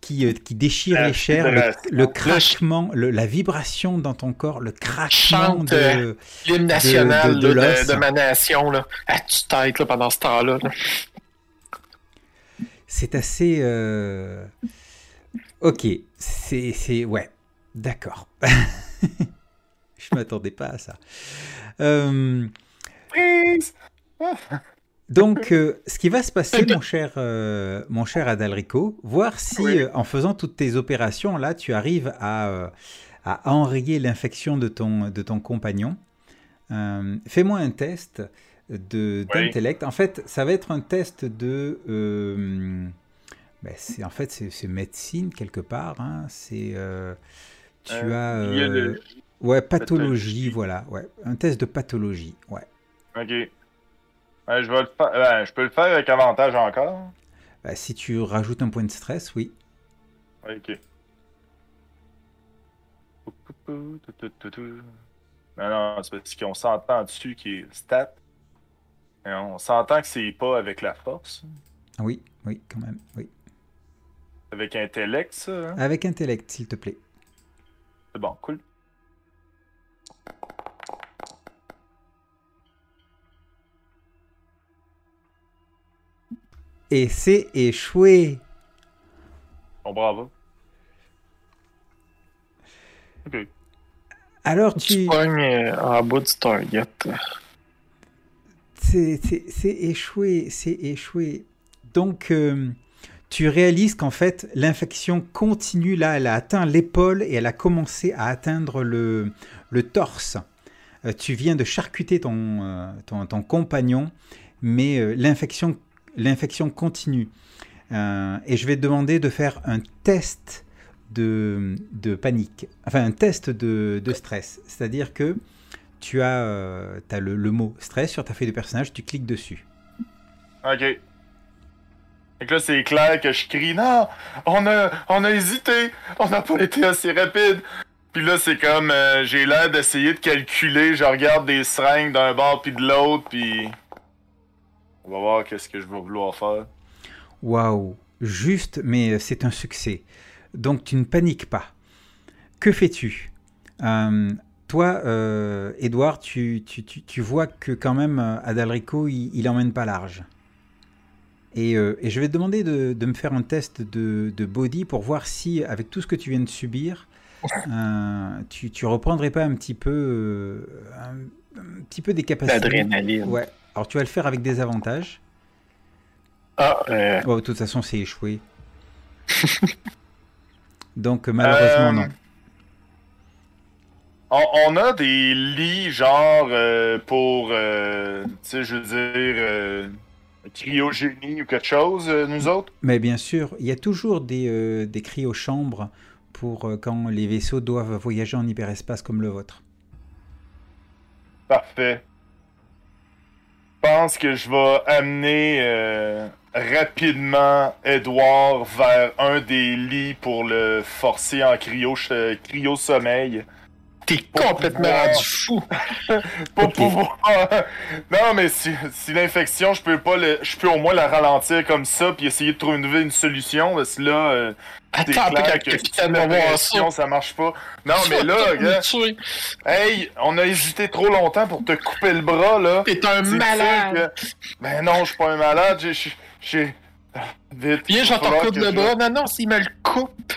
qui, euh, qui déchire les chairs, le, le craquement, le- la vibration dans ton corps, le craquement Chante, de... euh, L'hymne national de- de de, de ma nation, là. À tue-tête, là, pendant ce temps-là. là. C'est assez. euh, Ok, c'est. c'est- Ouais, d'accord. <laughs> Je m'attendais pas à ça. Euh, Freeze! Donc, euh, ce qui va se passer, mon cher, euh, mon cher Adalrico, voir si, Oui. euh, en faisant toutes tes opérations, là, tu arrives à, à enrayer l'infection de ton, de ton compagnon. Fais-moi un test Oui. d'intellect. En fait, ça va être un test de... ben, c'est en fait, c'est médecine quelque part. hein. C'est... tu as... ouais, pathologie, Pathologie. voilà. Ouais, un test de pathologie, ouais. Ok. Ouais, je, vais le faire... ben, je peux le faire avec avantage encore. Bah, si tu rajoutes un point de stress, oui. Ok. Non, non, c'est parce qu'on s'entend dessus qui est stat. Et on s'entend que c'est pas avec la force. Oui, oui, quand même, oui. Avec intellect, ça. hein? Avec intellect, s'il te plaît. C'est bon, cool. Et c'est échoué. Bon, bravo. Ok. Alors Tu tu... pognes euh, en bas du target. C'est échoué, c'est échoué. Donc, euh, tu réalises qu'en fait, l'infection continue là, elle a atteint l'épaule et elle a commencé à atteindre le, le torse. Euh, tu viens de charcuter ton, euh, ton, ton compagnon, mais l'infection l'infection continue. Euh, et je vais te demander de faire un test de, panique, enfin un test de, stress. C'est-à-dire que tu as, euh, le, mot stress sur ta feuille de personnage, tu cliques dessus. Ok. Que là, c'est clair que je crie Non, on a, on a hésité, on n'a pas été assez rapide. Puis là, c'est comme euh, j'ai l'air d'essayer de calculer. Je regarde des seringues d'un bord puis de l'autre, puis on va voir qu'est-ce que je vais vouloir faire. Waouh, juste, mais c'est un succès. Donc tu ne paniques pas. Que fais-tu? Euh, Toi, euh, Edouard, tu, tu, tu, tu vois que quand même euh, Adalrico, il, il emmène pas large. Et, euh, et je vais te demander de, de me faire un test de, de body pour voir si, avec tout ce que tu viens de subir, euh, tu, tu reprendrais pas un petit peu, euh, un, un petit peu des capacités? L'adrénaline. Ouais. Alors tu vas le faire avec des avantages. Ah, euh, Oh, de toute façon, c'est échoué. <laughs> Donc, malheureusement, Euh, non. On, on a des lits, genre, euh, pour, euh, tu sais, je veux dire, cryogénie ou quelque chose, nous autres? Mais bien sûr, il y a toujours des, des cryochambres pour quand les vaisseaux doivent voyager en hyperespace comme le vôtre. Parfait. Je pense que je vais amener euh, rapidement Edouard vers un des lits pour le forcer en cryo, cryo sommeil. T'es complètement pouvoir- rendu fou. <laughs> Pour pouvoir. <laughs> non, mais si, si l'infection, je peux pas le. Je peux au moins la ralentir comme ça puis essayer de trouver une, une solution. Parce que là, euh, Attends, clair que si voir ça. marche pas. Non, mais là, <laughs> gars, hey, on a hésité trop longtemps pour te couper le bras, là. T'es un malade. que- Ben non, je suis pas un malade, j'ai... Vite. Viens, je coudre que le je- bras. Non, non, s'il me le coupe.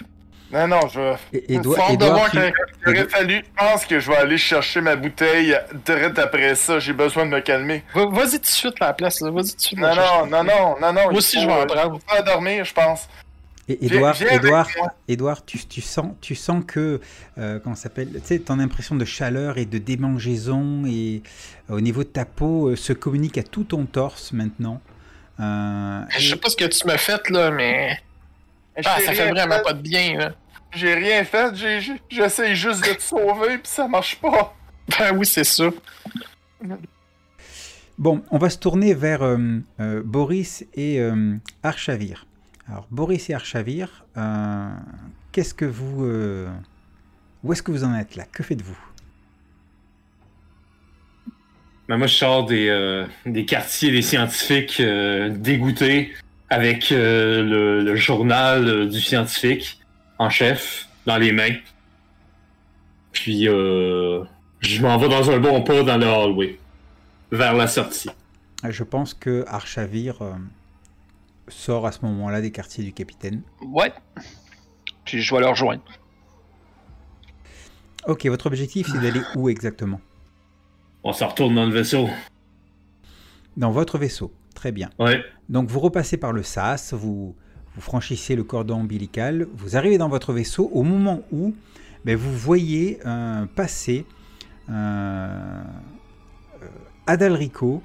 Non, non, je... Et, Faut Édouard, hâte de Édouard, voir tu- qu'il il aurait fallu... Je pense que je vais aller chercher ma bouteille direct après ça. J'ai besoin de me calmer. Va- Vas-y tout de suite à la place. là. Vas-y tout de suite. Non, non, non, non, non, non. Moi aussi, faut, je vais en euh, prendre. faut faire dormir, je pense. Et Édouard, moi. Édouard, tu, tu sens, tu sens que, euh, comment ça s'appelle, tu sais, ton impression de chaleur et de démangeaison et euh, au niveau de ta peau euh, se communique à tout ton torse maintenant. Euh, Je sais pas ce que tu m'as fait, là, mais. Ah, ça fait vraiment pas de bien, là. J'ai rien fait, j'ai- j'essaye juste de te sauver, puis ça marche pas. Ben oui, c'est ça. Bon, on va se tourner vers euh, euh, Boris et euh, Archavir. Alors, Boris et Archavir, euh, qu'est-ce que vous. euh, où est-ce que vous en êtes là? Que faites-vous? Ben, moi, je sors des, euh, des quartiers des scientifiques euh, dégoûtés avec euh, le, le journal euh, du scientifique en chef dans les mains. Puis, euh, je m'en vais dans un bon pas dans le hallway, vers la sortie. Je pense que Archavir euh, sort à ce moment-là des quartiers du capitaine. Ouais. Puis je vais le rejoindre. Ok, votre objectif c'est d'aller où exactement? On se retourne dans le vaisseau. Dans votre vaisseau. Très bien. Ouais. Donc vous repassez par le sas, vous, vous franchissez le cordon ombilical, vous arrivez dans votre vaisseau au moment où ben, vous voyez euh, passer euh, Adalrico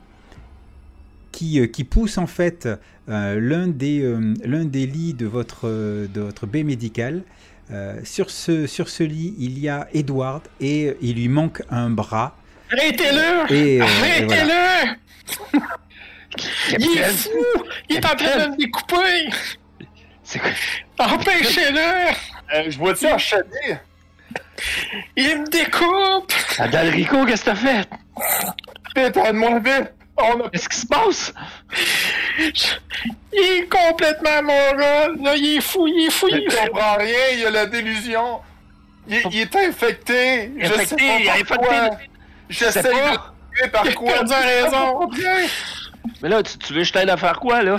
qui, euh, qui pousse en fait euh, l'un des, euh, l'un des lits de votre, euh, de votre baie médicale. Euh, sur, ce, sur ce lit, il y a Edward et il lui manque un bras. Arrêtez-le! Euh, voilà. Arrêtez-le! <laughs> Il est fou! Il est en train de me découper! C'est quoi? Empêchez-le! Euh, je vois-tu en chalet? Il me découpe! Adalrico, qu'est-ce que t'as fait? Vite, aide-moi, vite! On a... Qu'est-ce qui se passe? Il est complètement mongol. Là, il est fou, il est fou, il Il est fou. comprend rien, il a la délusion. Il, il est infecté. Je sais Infecté, pas infecté. par quoi. J'essaie sais de par Il a quoi. perdu la raison. Mais là, tu, tu veux que je t'aide à faire quoi, là?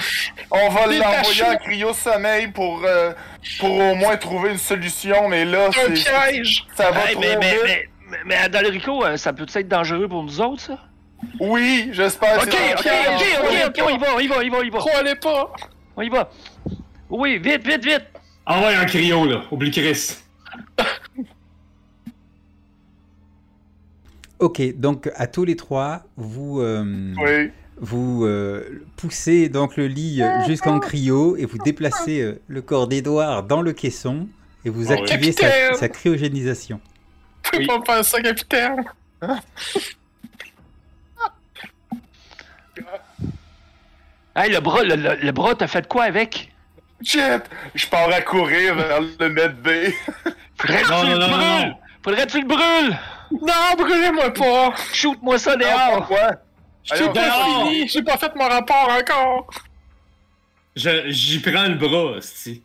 On va l'envoyer en cryo-sommeil pour, euh, pour au moins trouver une solution, mais là, Un c'est, piège. ça va Hey, trop mais, mais, vite. mais, mais, mais Adalrico, euh, ça peut être dangereux pour nous autres, ça? Oui, j'espère Ok, que c'est ok, un ok, piège. ok, ok, on y va, on y va, on y va, on y va. Croyez pas. On y va. Oui, vite, vite, vite. Envoie un cryo, là. Oublie Chris. Ok, donc à tous les trois, vous, euh, Oui. Vous euh, poussez donc le lit euh, jusqu'en cryo et vous déplacez euh, le corps d'Edouard dans le caisson et vous Oh, oui. activez sa, cryogénisation. Vous pouvez pas me faire ça, capitaine. Hey, le bras, le, le- le bras, t'as fait quoi avec? Jet, je pars à courir vers le net B. Faudrait que Non, tu non, le non, non, brûles! non. Faudrait que tu le brûles! Non, brûlez-moi pas. Shoot-moi ça Non, dehors! pourquoi? J'ai pas fini. J'ai pas fait mon rapport encore. Je- J'y prends le bras, c'ti.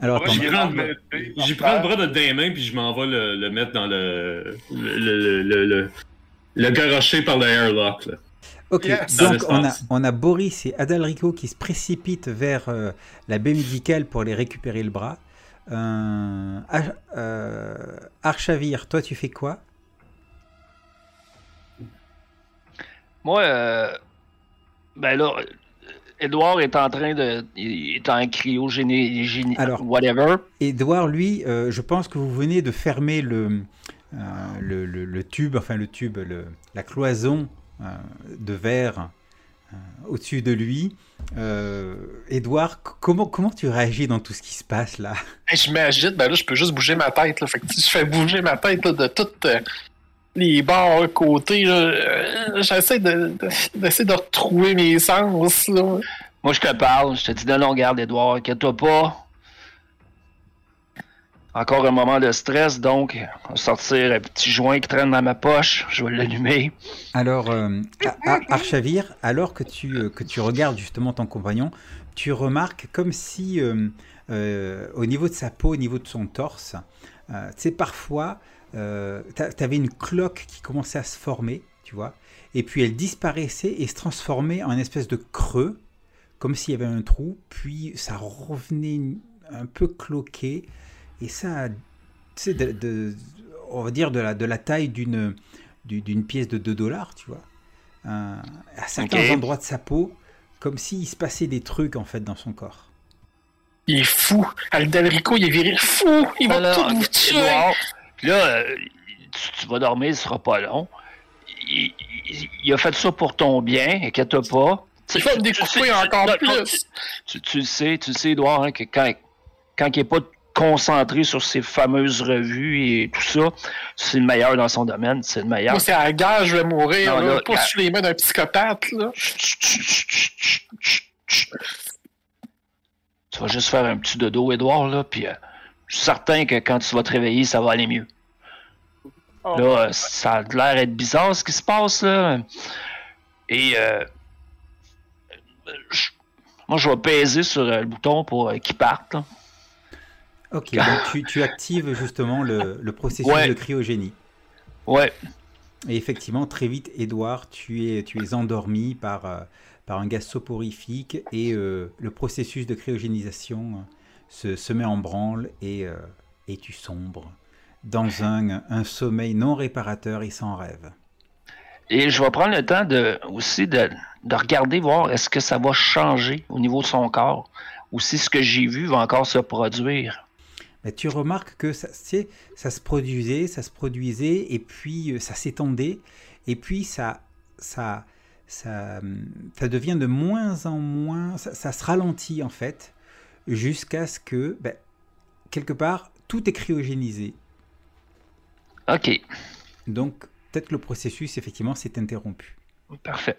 Alors j'y prends, le- bras de des mains, puis je m'en vais le, le mettre dans le. le. le. le. le, le garocher par le airlock, là. ok, Yes. donc on a, on a Boris et Adalrico qui se précipitent vers euh, la baie médicale pour les récupérer le bras. Euh, Ar- euh, Archavir, toi tu fais quoi? Moi, euh, ben là, Edouard est en train de. Il est en cryogénie. génie- Alors. Whatever. Edouard, lui, euh, je pense que vous venez de fermer le, euh, le, le- le tube, enfin le tube, le- la cloison euh, de verre euh, au-dessus de lui. Euh, Edouard, comment, comment tu réagis dans tout ce qui se passe là? Je m'agite, ben là, je peux juste bouger ma tête. Là. Fait que si je fais bouger ma tête là, de toutes euh, les bords, côtés, euh, j'essaie de, de- d'essayer de retrouver mes sens. Là. Moi, je te parle. Je te dis, non, non, regarde, Edouard, inquiète-toi pas. Encore un moment de stress, donc, on va sortir un petit joint qui traîne dans ma poche. Je vais l'allumer. Alors, euh, Archavir, alors que tu, euh, que tu regardes justement ton compagnon, tu remarques comme si euh, euh, au niveau de sa peau, au niveau de son torse, euh, tu sais, parfois, euh, tu avais une cloque qui commençait à se former, tu vois, et puis elle disparaissait et se transformait en une espèce de creux, comme s'il y avait un trou, puis ça revenait un peu cloqué, et ça, tu sais, de, de- on va dire de la, de la taille d'une du- d'une pièce de 2 dollars, tu vois. Euh, à certains endroits de sa peau, comme s'il se passait des trucs en fait dans son corps. Il est fou. Aldelrico, il est viré fou. Il va tout vous tuer. Puis là, euh, tu, tu vas dormir, ce sera pas long. Il, il- il a fait ça pour ton bien, inquiète-toi pas. Tu- Il va me découper encore plus. Tu, tu le sais, tu le sais, Edouard, hein, que quand, quand il n'est pas concentré sur ses fameuses revues et tout ça, c'est le meilleur dans son domaine, c'est le meilleur. Moi, c'est à la je vais mourir. Non, là, là, pas sous les mains d'un psychopathe. Là. Tu vas juste faire un petit dodo, Edouard, là, puis euh, je suis certain que quand tu vas te réveiller, ça va aller mieux. Oh. Là, euh, ça a l'air d'être bizarre ce qui se passe, là. Et euh, je- moi, je vais peser sur euh, le bouton pour euh, qu'il parte. là. Ok, donc tu, tu actives justement le, le processus Ouais. de cryogénie. Ouais. Et effectivement, très vite, Edouard, tu es, tu es endormi par, par un gaz soporifique et euh, le processus de cryogénisation euh, se, se met en branle et, euh, et tu sombres dans un, un sommeil non réparateur et sans rêve. Et je vais prendre le temps de, aussi de, de regarder, voir est-ce que ça va changer au niveau de son corps ou si ce que j'ai vu va encore se produire. Mais tu remarques que ça, tu sais, ça se produisait, ça se produisait, et puis euh, ça s'étendait, et puis ça, ça, ça, hum, ça devient de moins en moins, ça, ça se ralentit en fait, jusqu'à ce que, ben, quelque part, tout est cryogénisé. OK. Donc, peut-être que le processus, effectivement, s'est interrompu. Parfait.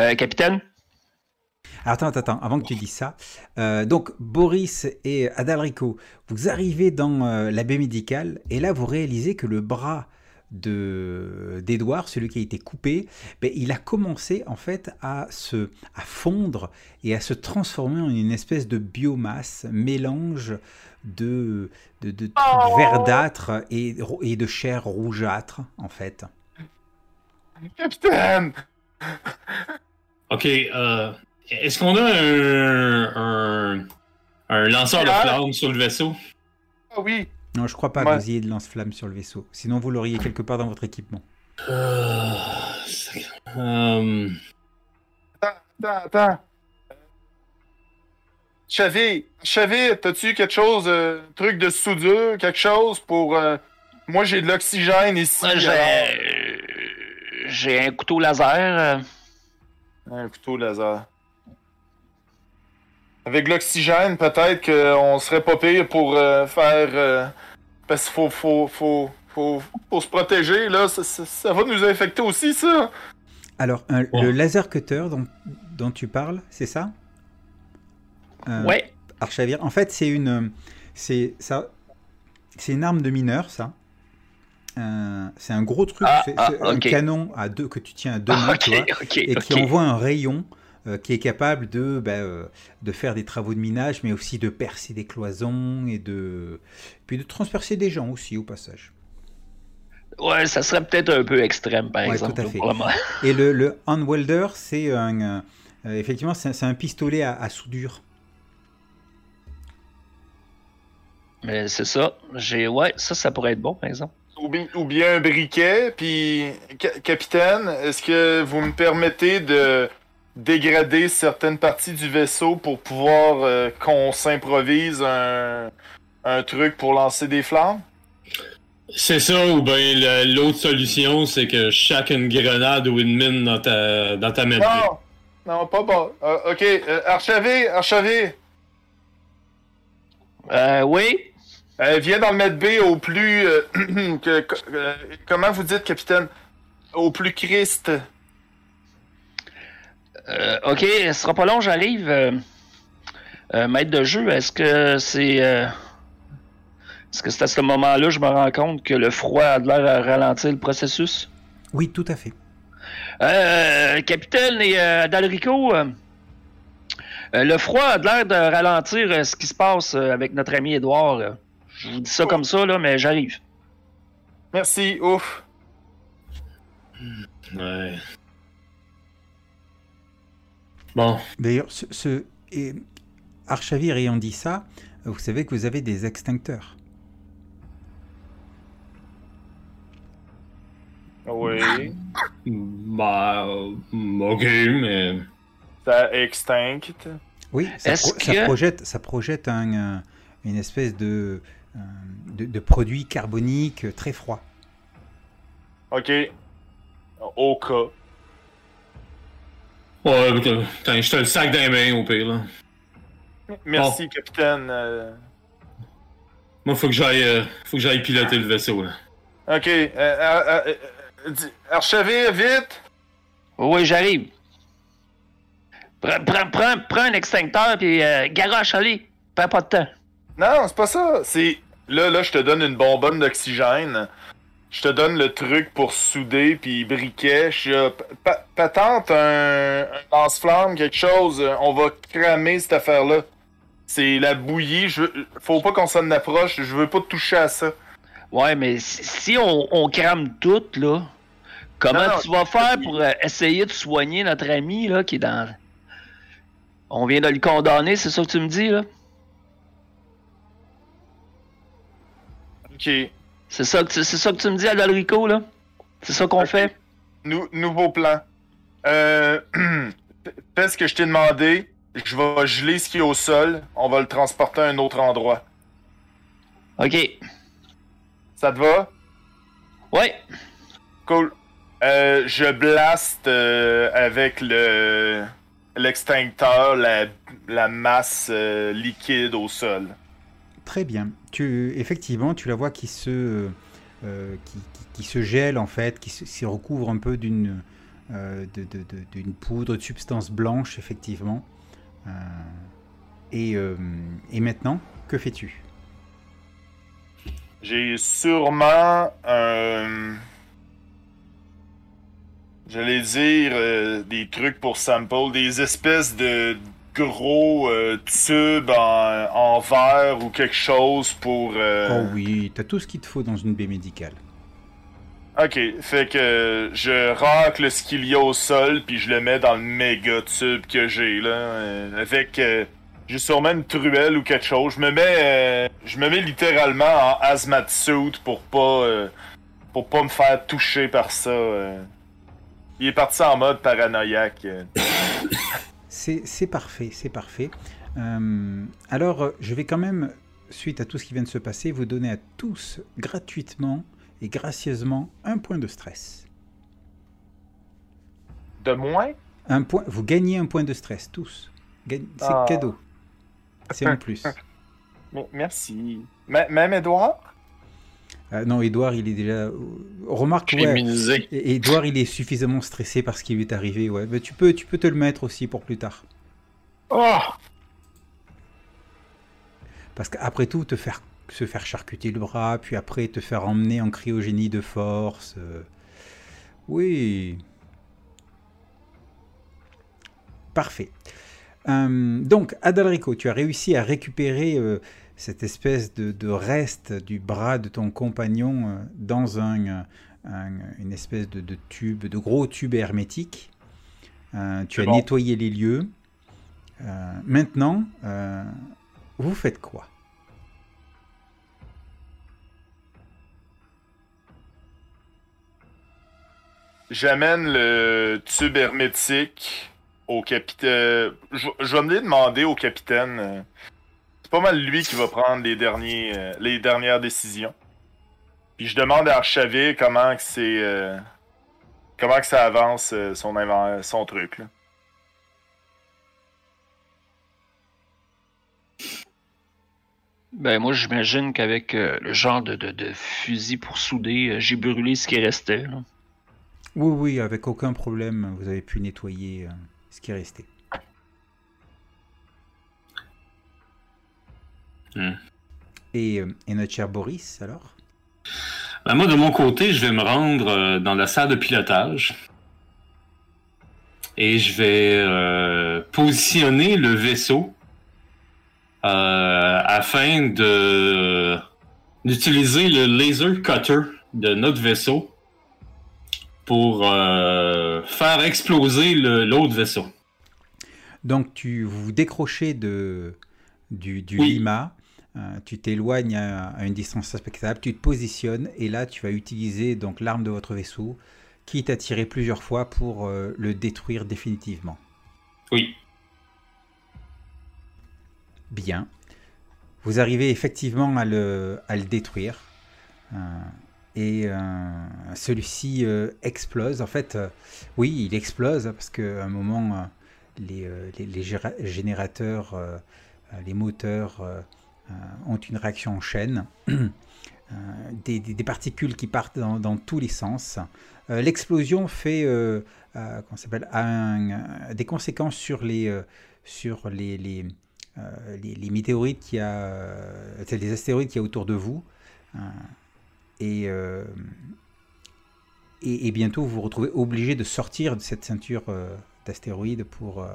Euh, capitaine? Alors, attends, attends, attends, avant que tu dises ça. euh, donc, Boris et Adalrico, vous arrivez dans euh, la baie médicale et là, vous réalisez que le bras de d'Edouard, celui qui a été coupé, ben, il a commencé en fait à se à fondre et à se transformer en une espèce de biomasse, mélange de, de, de, Oh. verdâtre et, et de chair rougeâtre en fait. Capitaine! Ok, euh, est-ce qu'on a un, un, un lanceur de flammes sur le vaisseau? Ah oui! Non, je crois pas Ouais. que vous ayez de lance-flamme sur le vaisseau. Sinon, vous l'auriez quelque part dans votre équipement. Euh, euh, Attends, attends, attends. Chavé, Chavé, t'as-tu quelque chose, euh, truc de soudure, quelque chose pour... euh, Moi, j'ai de l'oxygène ici. Moi, j'ai, alors- j'ai un couteau laser. euh, Un couteau laser. Avec l'oxygène, peut-être qu'on serait pas pire pour euh, faire... euh, parce qu'il faut, faut, faut, faut, faut se protéger, là. Ça, ça- ça va nous infecter aussi, ça. Alors, un- le laser cutter dont, dont tu parles, c'est ça? Euh, Ouais. Archavir. En fait, c'est une, c'est ça, c'est une arme de mineur, ça. Euh, c'est un gros truc, Ah, c'est ah, un canon à deux que tu tiens à deux mains, ok, tu vois, ok, et qui envoie un rayon euh, qui est capable de, ben, euh, de faire des travaux de minage, mais aussi de percer des cloisons et de, puis de transpercer des gens aussi au passage. Ouais, ça serait peut-être un peu extrême, par Ouais, exemple. tout à fait. <laughs> Et le, le hand welder, c'est un, euh, effectivement, c'est un- pistolet à, à soudure. Mais c'est ça. J'ai, ouais, ça, ça pourrait être bon, par exemple. Ou bien, ou bien un briquet, puis... ca- capitaine, est-ce que vous me permettez de dégrader certaines parties du vaisseau pour pouvoir euh, qu'on s'improvise un, un truc pour lancer des flammes? c'est ça, ou bien la- l'autre solution, c'est que chaque une grenade ou une mine dans ta, dans ta main. Non! Non, pas bon. Euh, ok, euh, archevé, archevé! Euh, oui? Euh, viens dans le med B au plus... euh, <clears throat> que- que- euh, comment vous dites, capitaine? Au plus Christ. Euh, ok, ce sera pas long, j'arrive. Euh, euh, maître de jeu, est-ce que c'est. euh, Est-ce que c'est à ce moment-là je me rends compte que le froid a de l'air à ralentir le processus? Oui, tout à fait. Euh, capitaine et euh, Dalrico, euh, le froid a de l'air de ralentir euh, ce qui se passe euh, avec notre ami Edouard. là. Je vous dis ça comme ça, là, mais j'arrive. Merci, ouf. Ouais. Bon, D'ailleurs, ce, ce- et Archavir ayant dit ça, vous savez que vous avez des extincteurs. Oui. <coughs> bah, euh, ok, mais. Ça extinct. Oui, ça, projette, ça projette un, euh, une espèce de, euh, de, de produit carbonique très froid. Ok. Au cas. Ouais, putain, je te le sac dans les mains au pire, là. Merci, capitaine. euh. Moi, faut que j'aille euh, faut que j'aille piloter le vaisseau, là. Ok. Euh, euh, vite! Oui, j'arrive. Prends, prends, prends, prends un extincteur puis euh, garoche, allez. Perds pas de temps. Non, c'est pas ça. C'est. Là, là, je te donne une bonbonne d'oxygène. Je te donne le truc pour souder puis briquet. Je pa- patente un, un lance-flamme, quelque chose. euh, On va cramer cette affaire-là. C'est la bouillie. Je veux- Faut pas qu'on s'en approche. Je veux pas toucher à ça. Ouais, mais si, on, on crame tout, là, comment Non, non, tu vas faire pour euh, essayer de soigner notre ami, là, qui est dans. On vient de le condamner, c'est ça que tu me dis, là? Ok. C'est ça, que tu- c'est ça que tu me dis à Dalrico, là? C'est ça qu'on Ok. fait? Nou- nouveau plan. Euh, <clears throat> fais ce que je t'ai demandé. Je vais geler ce qui est au sol. On va le transporter à un autre endroit. OK. Ça te va? Ouais. Cool. Euh, je blaste euh, avec le l'extincteur la, la masse euh, liquide au sol. Très bien. Tu, effectivement, tu la vois qui se, euh, qui, se gèle en fait, qui se, recouvre un peu d'une euh, d'une poudre, de substance blanche, effectivement. Euh, et, et maintenant, que fais-tu? J'ai sûrement j'allais dire des trucs pour sample, des espèces de gros euh, tubes en, en verre ou quelque chose pour. euh, Oh oui, t'as tout ce qu'il te faut dans une baie médicale. Ok, fait que je racle ce qu'il y a au sol puis je le mets dans le méga tube que j'ai là, euh, avec. euh, j'ai sûrement une truelle ou quelque chose. Je me mets, euh, je me mets littéralement en hazmat suit pour pas, euh, pour pas me faire toucher par ça. euh. Il est parti en mode paranoïaque. <laughs> C'est parfait, c'est parfait. Euh, alors, je vais quand même, suite à tout ce qui vient de se passer, vous donner à tous gratuitement et gracieusement un point de stress. De moins? Un point, vous gagnez un point de stress, tous. C'est Ah. cadeau. C'est un <laughs> plus. Merci. M- même Edouard? Euh, non, Edouard, il est déjà. euh, Remarque, ouais, Edouard, il est suffisamment stressé par ce qui lui est arrivé. Ouais, mais tu peux, tu peux te le mettre aussi pour plus tard. Oh! Parce qu'après tout, te faire, se faire charcuter le bras, puis après te faire emmener en cryogénie de force. euh, Oui. Parfait. Euh, donc, Adalrico, tu as réussi à récupérer cette espèce de, de reste du bras de ton compagnon euh, dans un, un- une espèce de, de tube, de gros tube hermétique. Euh, tu as bon. nettoyé les lieux. Euh, maintenant, euh, vous faites quoi? J'amène le tube hermétique au capitaine. Je, je vais me les demander au capitaine. C'est pas mal lui qui va prendre les, derniers, euh, les dernières décisions. Puis je demande à Archavir comment que c'est. euh, comment que ça avance euh, son, son truc. Là. Ben moi j'imagine qu'avec euh, le genre de, de, de fusil pour souder, euh, j'ai brûlé ce qui restait. là. Oui, oui, avec aucun problème, vous avez pu nettoyer euh, ce qui est Hmm. Et, euh, et notre cher Boris, alors? Ben, moi, de mon côté, je vais me rendre euh, dans la salle de pilotage. Et je vais euh, positionner le vaisseau euh, afin de d'utiliser le laser cutter de notre vaisseau pour euh, faire exploser l'autre vaisseau. Donc, tu vous vous décrochez de, du, du Oui. Lima, euh, tu t'éloignes à, à une distance respectable, tu te positionnes, et là, tu vas utiliser donc l'arme de votre vaisseau, qui t'a tiré plusieurs fois pour euh, le détruire définitivement. Oui. Bien. Vous arrivez effectivement à le, à le détruire. Euh, et celui-ci explose. En fait, oui, il explose parce qu'à un moment, les, les- les géra- générateurs, les moteurs ont une réaction en chaîne. <clears throat> Euh, des, particules qui partent dans, tous les sens. Euh, L'explosion fait euh, euh, euh, des conséquences sur les, euh, sur les, euh, météorites euh, c'est les astéroïdes qu'il y a autour de vous. Euh, et, euh, bientôt, vous vous retrouvez obligé de sortir de cette ceinture euh, d'astéroïdes euh,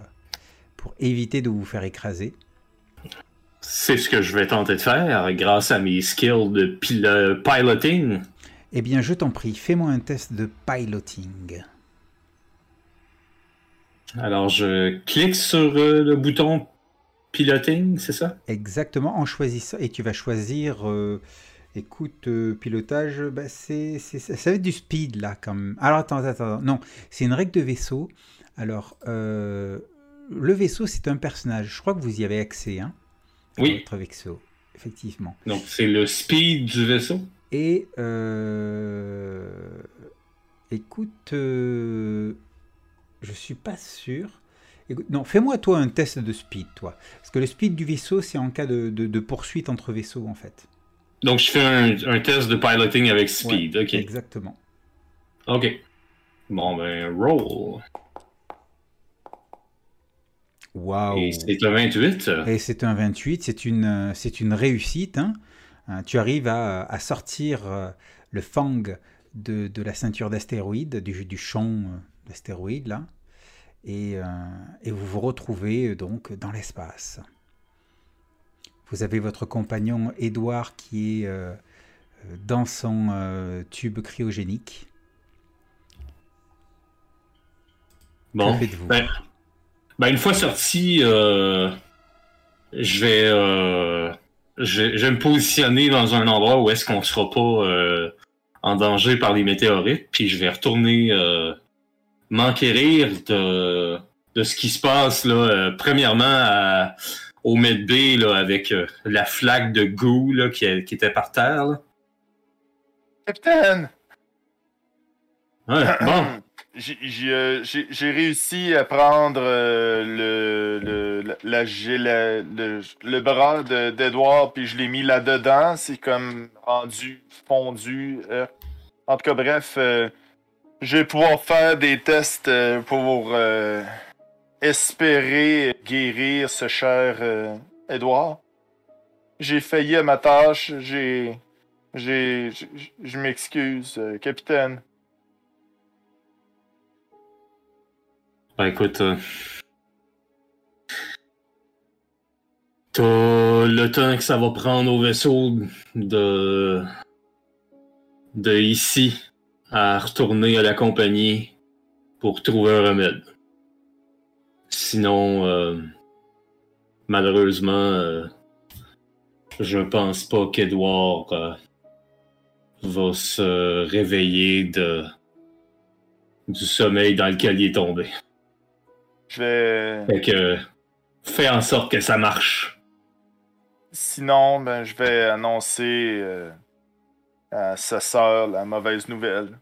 pour éviter de vous faire écraser. C'est ce que je vais tenter de faire grâce à mes skills de pil- piloting. Eh bien, je t'en prie, fais-moi un test de piloting. Alors, je clique sur euh, le bouton piloting, c'est ça? Exactement, en choisissant. Et tu vas choisir. euh, écoute, euh, pilotage, bah, c'est, ça va être du speed là, quand même. Alors attends, attends, attends. Non, c'est une règle de vaisseau. Alors, euh, le vaisseau, c'est un personnage. Je crois que vous y avez accès, hein Oui. Votre vaisseau, effectivement. Donc, c'est le speed du vaisseau. Et euh, écoute, euh, je suis pas sûr. Écoute, non, fais-moi toi un test de speed, toi. Parce que le speed du vaisseau, c'est en cas de, de- de poursuite entre vaisseaux, en fait. Donc, je fais un, un test de piloting avec speed. Ouais, ok. Exactement. Ok. Bon, ben, roll. Waouh. Et c'est un 28. Et c'est un 28, c'est une, c'est une réussite. hein. Euh, tu arrives à, à sortir euh, le fang de, de la ceinture d'astéroïdes, du, du champ euh, l'astéroïde là, et, et, vous vous retrouvez donc dans l'espace. Vous avez votre compagnon Édouard qui est dans son tube cryogénique. Bon, ben, ben, une fois sorti, euh, je vais, euh, je, vais me positionner dans un endroit où est-ce qu'on ne sera pas euh, en danger par les météorites, puis je vais retourner m'enquérir de, de ce qui se passe là. premièrement à, au Med B là, avec la flaque de goût là, qui, qui était par terre. Là. Capitaine! Ouais, bon. <clears throat> Euh, j'ai réussi à prendre euh, le, le, le, bras d'Edouard, puis je l'ai mis là-dedans. C'est comme rendu fondu. Euh. en tout cas, bref, je vais pouvoir faire des tests pour espérer guérir ce cher Edouard. J'ai failli à ma tâche. J'ai. J'ai. Je m'excuse, capitaine. Bah écoute, euh... t'as le temps que ça va prendre au vaisseau de de ici à retourner à la compagnie pour trouver un remède. Sinon, euh, malheureusement, euh, je pense pas qu'Edouard euh, va se réveiller de du sommeil dans lequel il est tombé. Je vais. Fait que. Fais en sorte que ça marche. Sinon, ben, je vais annoncer euh, à sa sœur la mauvaise nouvelle.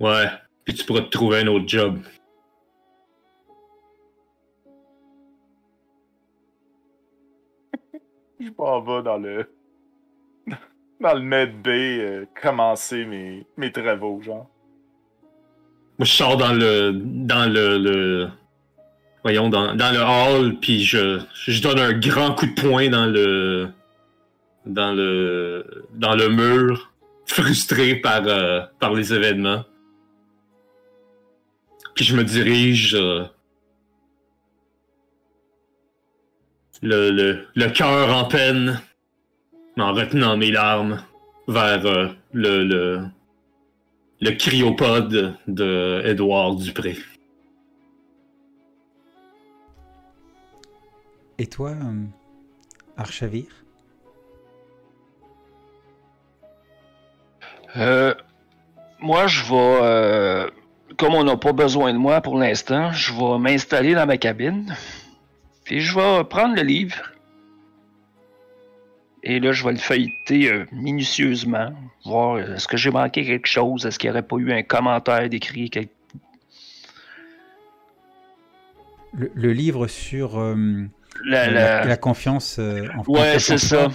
Ouais, puis tu pourras te trouver un autre job. <laughs> je m'en vais dans le. <laughs> dans le Med B euh, commencer mes, mes travaux, genre. Moi, je sors dans le. dans le... le voyons, dans, dans le hall, puis je, je donne un grand coup de poing dans le dans le dans le mur, <laughs> frustré par euh, par les événements. Puis je me dirige euh, le, le, le cœur en peine, en retenant mes larmes, vers euh, le, le, le cryopode de Edouard Dupré. Et toi, euh, Archavir? Euh, Moi, je vais. Euh, comme on n'a pas besoin de moi pour l'instant, je vais m'installer dans ma cabine. Puis je vais prendre le livre. Et là, je vais le feuilleter minutieusement. Voir est-ce que j'ai manqué quelque chose. Est-ce qu'il n'y aurait pas eu un commentaire décrit quelque... le, livre sur la, confiance euh, en Ouais, c'est ça.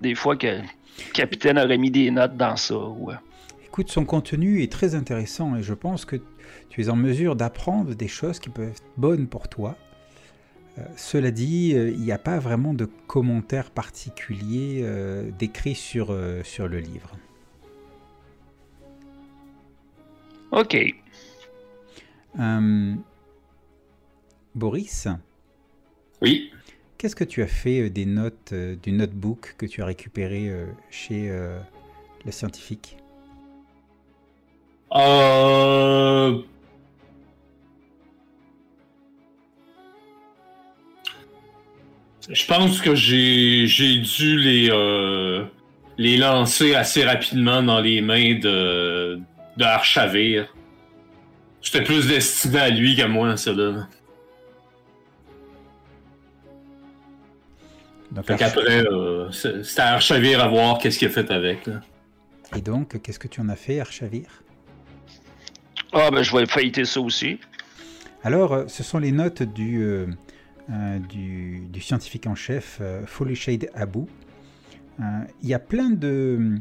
Des fois que le capitaine aurait mis des notes dans ça. Ouais. Écoute, son contenu est très intéressant et je pense que tu es en mesure d'apprendre des choses qui peuvent être bonnes pour toi. Euh, cela dit, euh, il n'y a pas vraiment de commentaires particuliers décrits sur, sur le livre. Ok. Boris oui. Qu'est-ce que tu as fait euh, des notes euh, du notebook que tu as récupéré euh, chez le scientifique? Euh... Je pense que j'ai dû les, les lancer assez rapidement dans les mains de, de Archavir. C'était plus destiné à lui qu'à moi, ça Donc, après, euh, c'est à Archavir à voir qu'est-ce qu'il a fait avec. Et donc, qu'est-ce que tu en as fait, Archavir Ah, ben, je vais feuilleter ça aussi. Alors, euh, ce sont les notes du, euh, du, scientifique en chef, Shade Abu. Il y a plein de,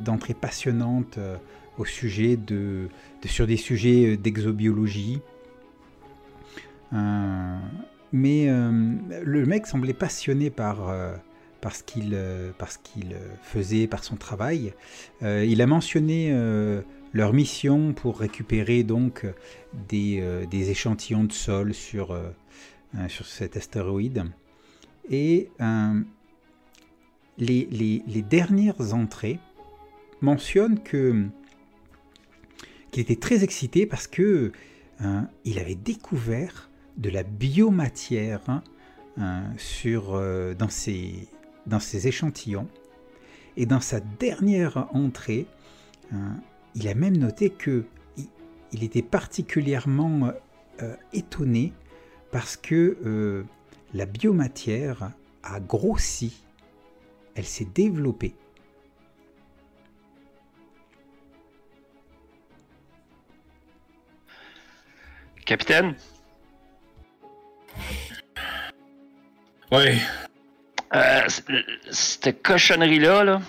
d'entrées passionnantes au sujet de, sur des sujets d'exobiologie mais euh, le mec semblait passionné par, euh, ce qu'il euh, faisait, par son travail. il a mentionné leur mission pour récupérer donc des, des échantillons de sol sur, euh, sur cet astéroïde. Et les, les, les, dernières entrées mentionnent que qu'il était très excité parce que il avait découvert de la biomatière hein, sur, dans, ses, dans échantillons. Et dans sa dernière entrée, il a même noté que il était particulièrement euh, étonné parce que euh, la biomatière a grossi, elle s'est développée. Capitaine? Oui. Euh, cette cochonnerie-là, là,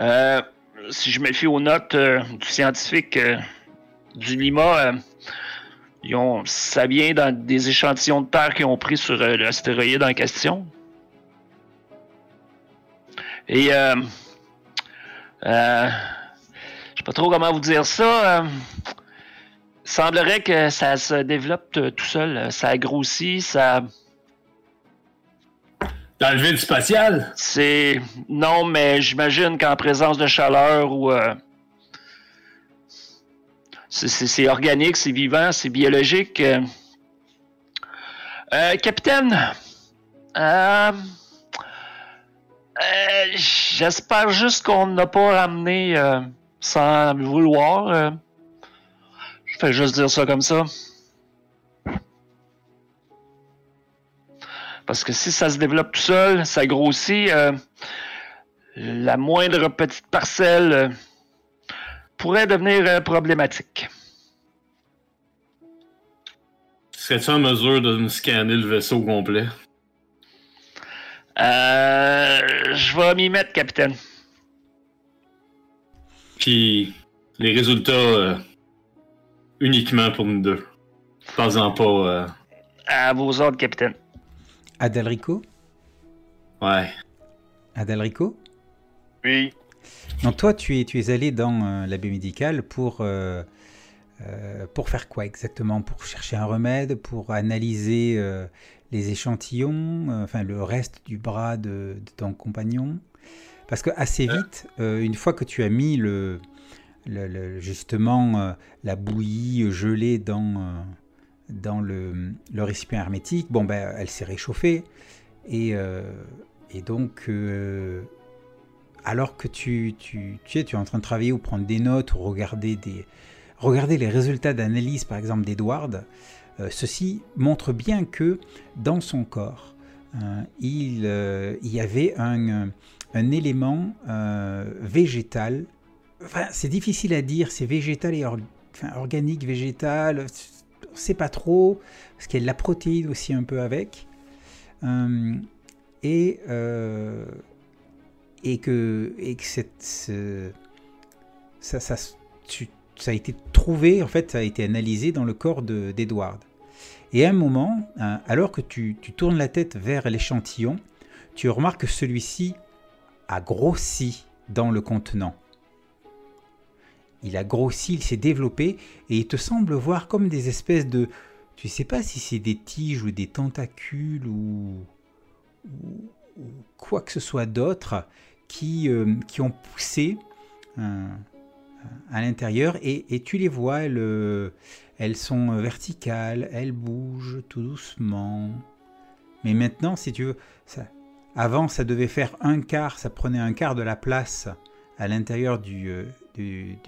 euh, si je me fie aux notes euh, du scientifique du Lima, ils ont, ça vient dans des échantillons de terre qu'ils ont pris sur l'astéroïde en question. Et je sais pas trop comment vous dire ça. il semblerait que ça se développe tout seul. Ça a grossi, ça dans le vide spatial? C'est. Non, mais j'imagine qu'en présence de chaleur ou. Euh, c'est organique, c'est vivant, c'est biologique. Euh, euh capitaine, euh, j'espère juste qu'on n'a pas ramené sans vouloir. je fais juste dire ça comme ça. Parce que si ça se développe tout seul, ça grossit, euh, la moindre petite parcelle euh, pourrait devenir euh, problématique. Serais-tu en mesure de me scanner le vaisseau complet? je vais m'y mettre, capitaine. Puis les résultats uniquement pour nous deux. Pas en pas. À vos ordres, capitaine. Adalrico Ouais. Adalrico Oui. Donc toi, tu es, tu es allé dans euh, la biomédicale pour, euh, euh, pour faire quoi exactement? Pour chercher un remède, pour analyser les échantillons, enfin le reste du bras de, ton compagnon? Parce que assez vite, une fois que tu as mis le, justement la bouillie gelée dans dans le, récipient hermétique, bon ben elle s'est réchauffée. Et, euh, et donc euh, alors que tu, tu, tu, es, tu es en train de travailler ou prendre des notes ou regarder, des, regarder les résultats d'analyse par exemple d'Edward, euh, ceci montre bien que dans son corps il, y avait un, un élément végétal, enfin c'est difficile à dire, c'est végétal et enfin, organique, végétal, on sait pas trop, parce de la protéine aussi un peu avec. Euh, et, euh, et que, et que cette, ça, ça, ça, a été trouvé, en fait, ça a été analysé dans le corps d'Edward. Et à un moment, euh, alors que tu tournes la tête vers l'échantillon, tu remarques que celui-ci a grossi dans le contenant il a grossi, il s'est développé, et il te semble voir comme des espèces de... Tu sais pas si c'est des tiges ou des tentacules ou, quoi que ce soit d'autre qui, euh, ont poussé euh, à l'intérieur, et, tu les vois, elles, euh, elles sont verticales, elles bougent tout doucement. Mais maintenant, si tu veux, avant ça devait faire un quart, ça prenait un quart de la place à l'intérieur du, du,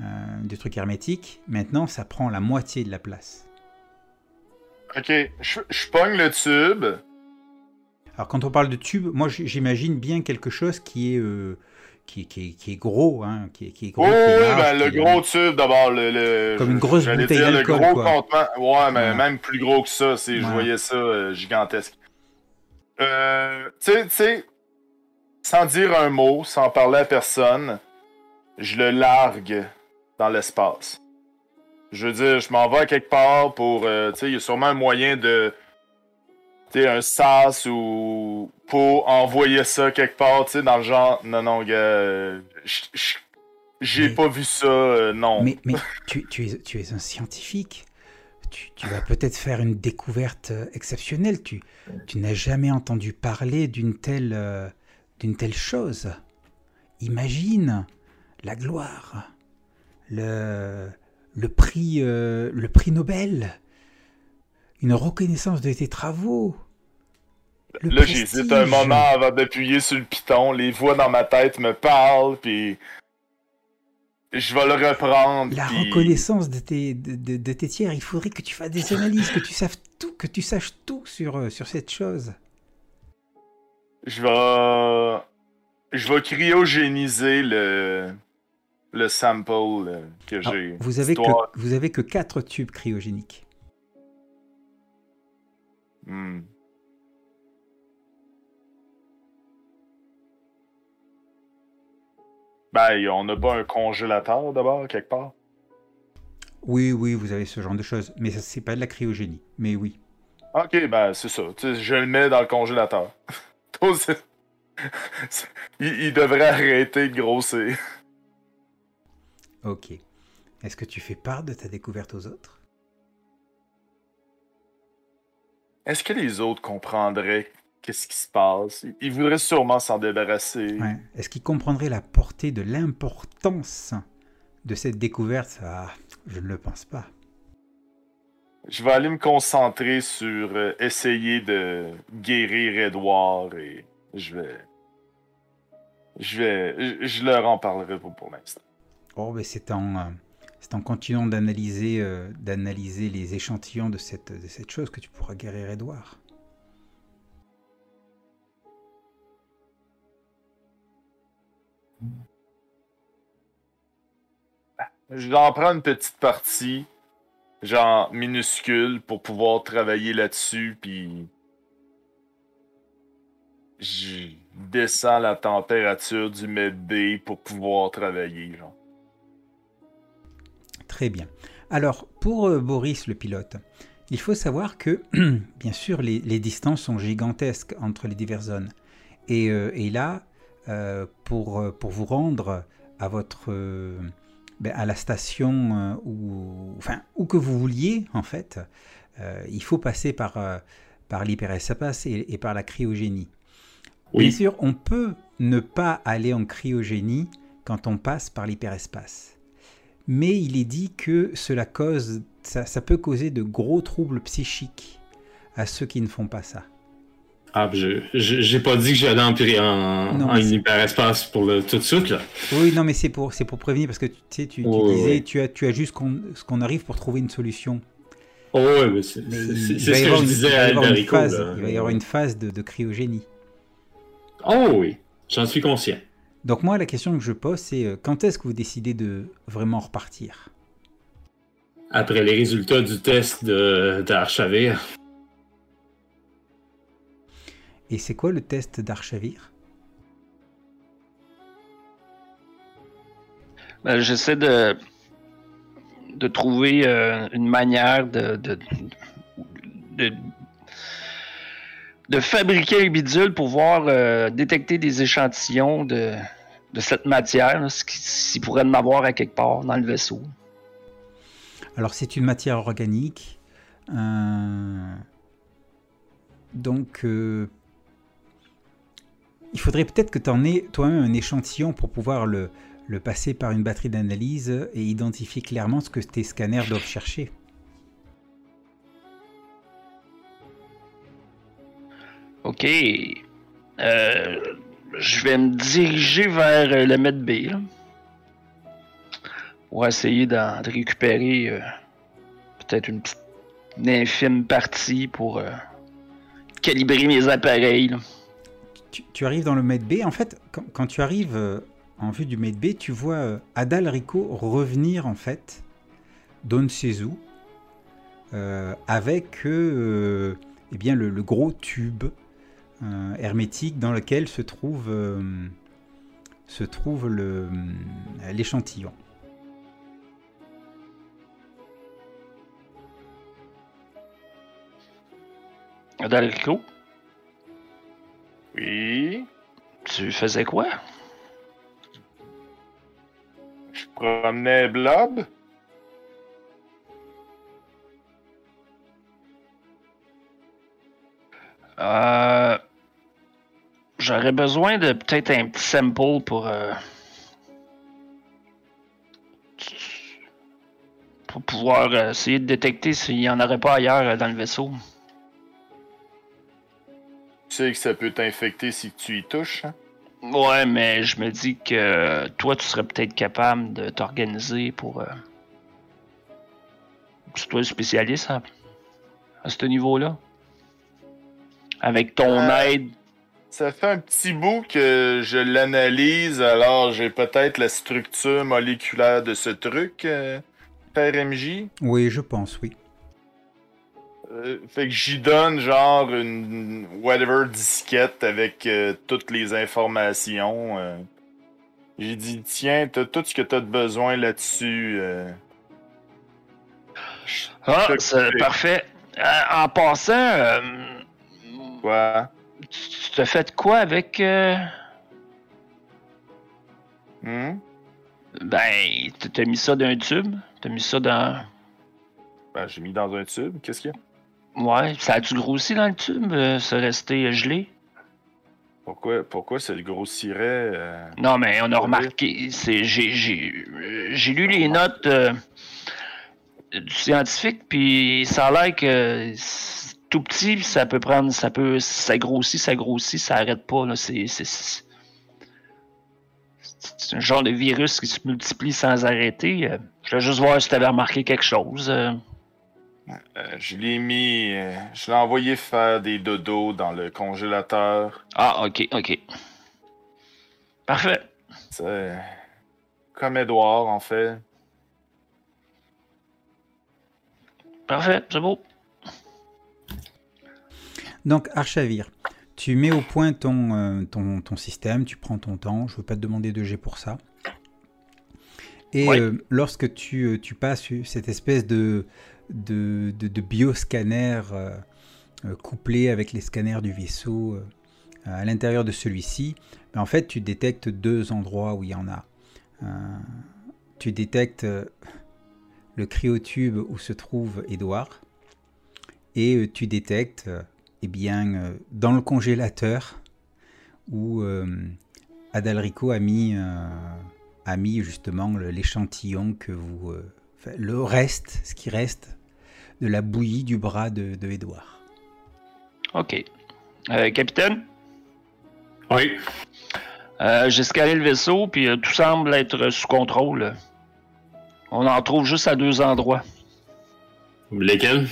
euh, du, truc hermétique. Maintenant, ça prend la moitié de la place. Ok, je, je pogne le tube. Alors, quand on parle de tube, moi j'imagine bien quelque chose qui est. Euh, qui, qui, qui, est gros, hein, qui, qui est gros. oui, ben, le gros tube d'abord. Le, Comme une grosse bouteille d'alcool. Le gros contenant. Ouais, mais même plus gros que ça, je voyais ça euh, gigantesque. Euh, tu sais, sans dire un mot, sans parler à personne, je le largue dans l'espace. Je veux dire, je m'en vais à quelque part pour. Euh, tu sais, il y a sûrement un moyen de. Tu sais, un sas ou. pour envoyer ça quelque part, tu sais, dans le genre. Non, non, gars. J'ai Mais- pas vu ça, euh, non. Mais, mais tu, tu es, tu es un scientifique. Tu, tu vas peut-être faire une découverte euh, exceptionnelle. Tu, tu n'as jamais entendu parler d'une telle, euh, d'une telle chose. Imagine la gloire, le, le, prix, euh, le prix Nobel, une reconnaissance de tes travaux. le Là, j'hésite un moment avant d'appuyer sur le piton. Les voix dans ma tête me parlent, puis je vais le reprendre. La puis reconnaissance de tes, de, de- de tes tiers, il faudrait que tu fasses des analyses, que tu saches tout, que tu saches tout sur, euh, sur cette chose. Je vais. Je vais cryogéniser le. Le sample que Alors, j'ai. vous avez que, vous avez que 4 tubes cryogéniques. Hmm. Ben, on n'a pas un congélateur d'abord, quelque part? Oui, oui, vous avez ce genre de choses, mais c'est pas de la cryogénie. Mais oui. Ok, ben c'est ça. Je le mets dans le congélateur. <laughs> Il, il devrait arrêter de grossir. Ok. Est-ce que tu fais part de ta découverte aux autres? Est-ce que les autres comprendraient qu'est-ce qui se passe? Ils voudraient sûrement s'en débarrasser. Ouais. Est-ce qu'ils comprendraient la portée de l'importance de cette découverte? Ah, je ne le pense pas. Je vais aller me concentrer sur euh, essayer de guérir Edouard et je vais. Je vais. Je, je leur en parlerai pas pour l'instant. Oh, mais c'est en, euh, c'est en continuant d'analyser, euh, d'analyser les échantillons de cette, de cette chose que tu pourras guérir Edouard. Je vais en prendre une petite partie, genre minuscule, pour pouvoir travailler là-dessus, puis. Je descends la température du medbay pour pouvoir travailler. Très bien. Alors, pour euh, Boris le pilote, il faut savoir que, <clears throat> bien sûr, les, distances sont gigantesques entre les diverses zones. Et, euh, là, euh, pour, pour vous rendre à votre ben, à la station euh, où, enfin, où que vous vouliez, en fait, euh, il faut passer par, euh, par l'hyperespace et, et par la cryogénie. Bien sûr, on peut ne pas aller en cryogénie quand on passe par l'hyperespace. Mais il est dit que cela cause, ça, ça peut causer de gros troubles psychiques à ceux qui ne font pas ça. Ah, j'ai pas dit que j'allais en, en, Non, en hyperespace pour le tout de suite, là. Oui, non, mais c'est pour, pour prévenir parce que tu sais, tu, tu Oui, oui, disais, oui. tu as, tu as juste qu'on- ce qu'on arrive pour trouver une solution. Oh, ouais, mais c'est, ce que je une- disais à Alberico. Il va y avoir une phase de, de cryogénie. Oh, oui. J'en suis conscient. Donc moi, la question que je pose, c'est euh, quand est-ce que vous décidez de vraiment repartir? Après les résultats du test de, d'Archavir, Et c'est quoi le test d'Archavir Ben, J'essaie de, de trouver euh, une manière de, de, de, de fabriquer un bidule pour pouvoir euh, détecter des échantillons de, de cette matière, là, ce qui- s'il pourrait en avoir à quelque part dans le vaisseau. Alors c'est une matière organique. euh, Donc euh, il faudrait peut-être que tu en aies toi-même un échantillon pour pouvoir le, passer par une batterie d'analyse et identifier clairement ce que tes scanners doivent chercher. OK. Euh, je vais me diriger vers euh, le Med B pour essayer d'en de récupérer euh, peut-être une infime partie pour calibrer mes appareils. Tu, arrives dans le Med B. En fait, quand, tu arrives euh, en vue du Med B, tu vois euh, Adal Rico revenir en fait d'On Sezu euh, avec eh bien, le, gros tube hermétique dans lequel se trouve, se trouve le, euh, l'échantillon. Oui. tu faisais quoi? Je promenait Blob? Euh, J'aurais besoin de peut-être un petit sample pour. euh, pour pouvoir euh, essayer de détecter s'il n'y en aurait pas ailleurs dans le vaisseau. Tu sais que ça peut t'infecter si tu y touches. hein? Ouais, mais je me dis que euh, toi, tu serais peut-être capable de t'organiser pour. euh, C'est toi le spécialiste à, à ce niveau-là? Avec ton Euh, aide. Ça fait un petit bout que je l'analyse, alors j'ai peut-être la structure moléculaire de ce truc, euh, Père MJ. Oui, je pense, oui. Euh, fait que j'y donne genre une whatever disquette avec euh, toutes les informations. euh. J'ai dit, tiens, t'as tout ce que t'as de besoin là-dessus. Ah, c'est parfait. En passant, Quoi? tu t'as fait quoi avec. Hmm? Ben, tu t'as mis ça dans un tube? T'as mis ça dans. Ben, j'ai mis dans un tube. Qu'est-ce qu'il y a? Ouais, ça a-tu grossi dans le tube? euh, ça resté gelé? Pourquoi, pourquoi ça le grossirait? euh? Non, mais on a remarqué, c'est, j'ai, j'ai, j'ai lu les notes euh, du scientifique, puis ça a l'air que c'est tout petit, puis ça peut prendre, ça peut, ça grossit, ça grossit, ça arrête pas, là, c'est, c'est, c'est, c'est un genre de virus qui se multiplie sans arrêter. Je voulais juste voir si tu avais remarqué quelque chose. Euh. Je l'ai mis. euh, je l'ai envoyé faire des dodos dans le congélateur. Ah, ok, ok. Parfait. C'est comme Edouard, en fait. Parfait, c'est beau. Donc, Archavir, tu mets au point ton, euh, ton, ton système, tu prends ton temps, je ne veux pas te demander de G pour ça. Et Ouais. euh, lorsque tu, tu passes cette espèce de, de, de, de bioscanner euh, euh, couplé avec les scanners du vaisseau euh, à l'intérieur de celui-ci, en fait, tu détectes deux endroits où il y en a. Tu détectes le cryotube où se trouve Edouard et tu détectes eh bien, dans le congélateur où Adalrico a mis, a mis justement l'échantillon que vous... enfin, le reste, ce qui reste de la bouillie du bras de, de Édouard. Ok. Euh, capitaine? Oui. Euh, J'ai scalé le vaisseau, puis euh, tout semble être sous contrôle. On en trouve juste à deux endroits. Lesquels?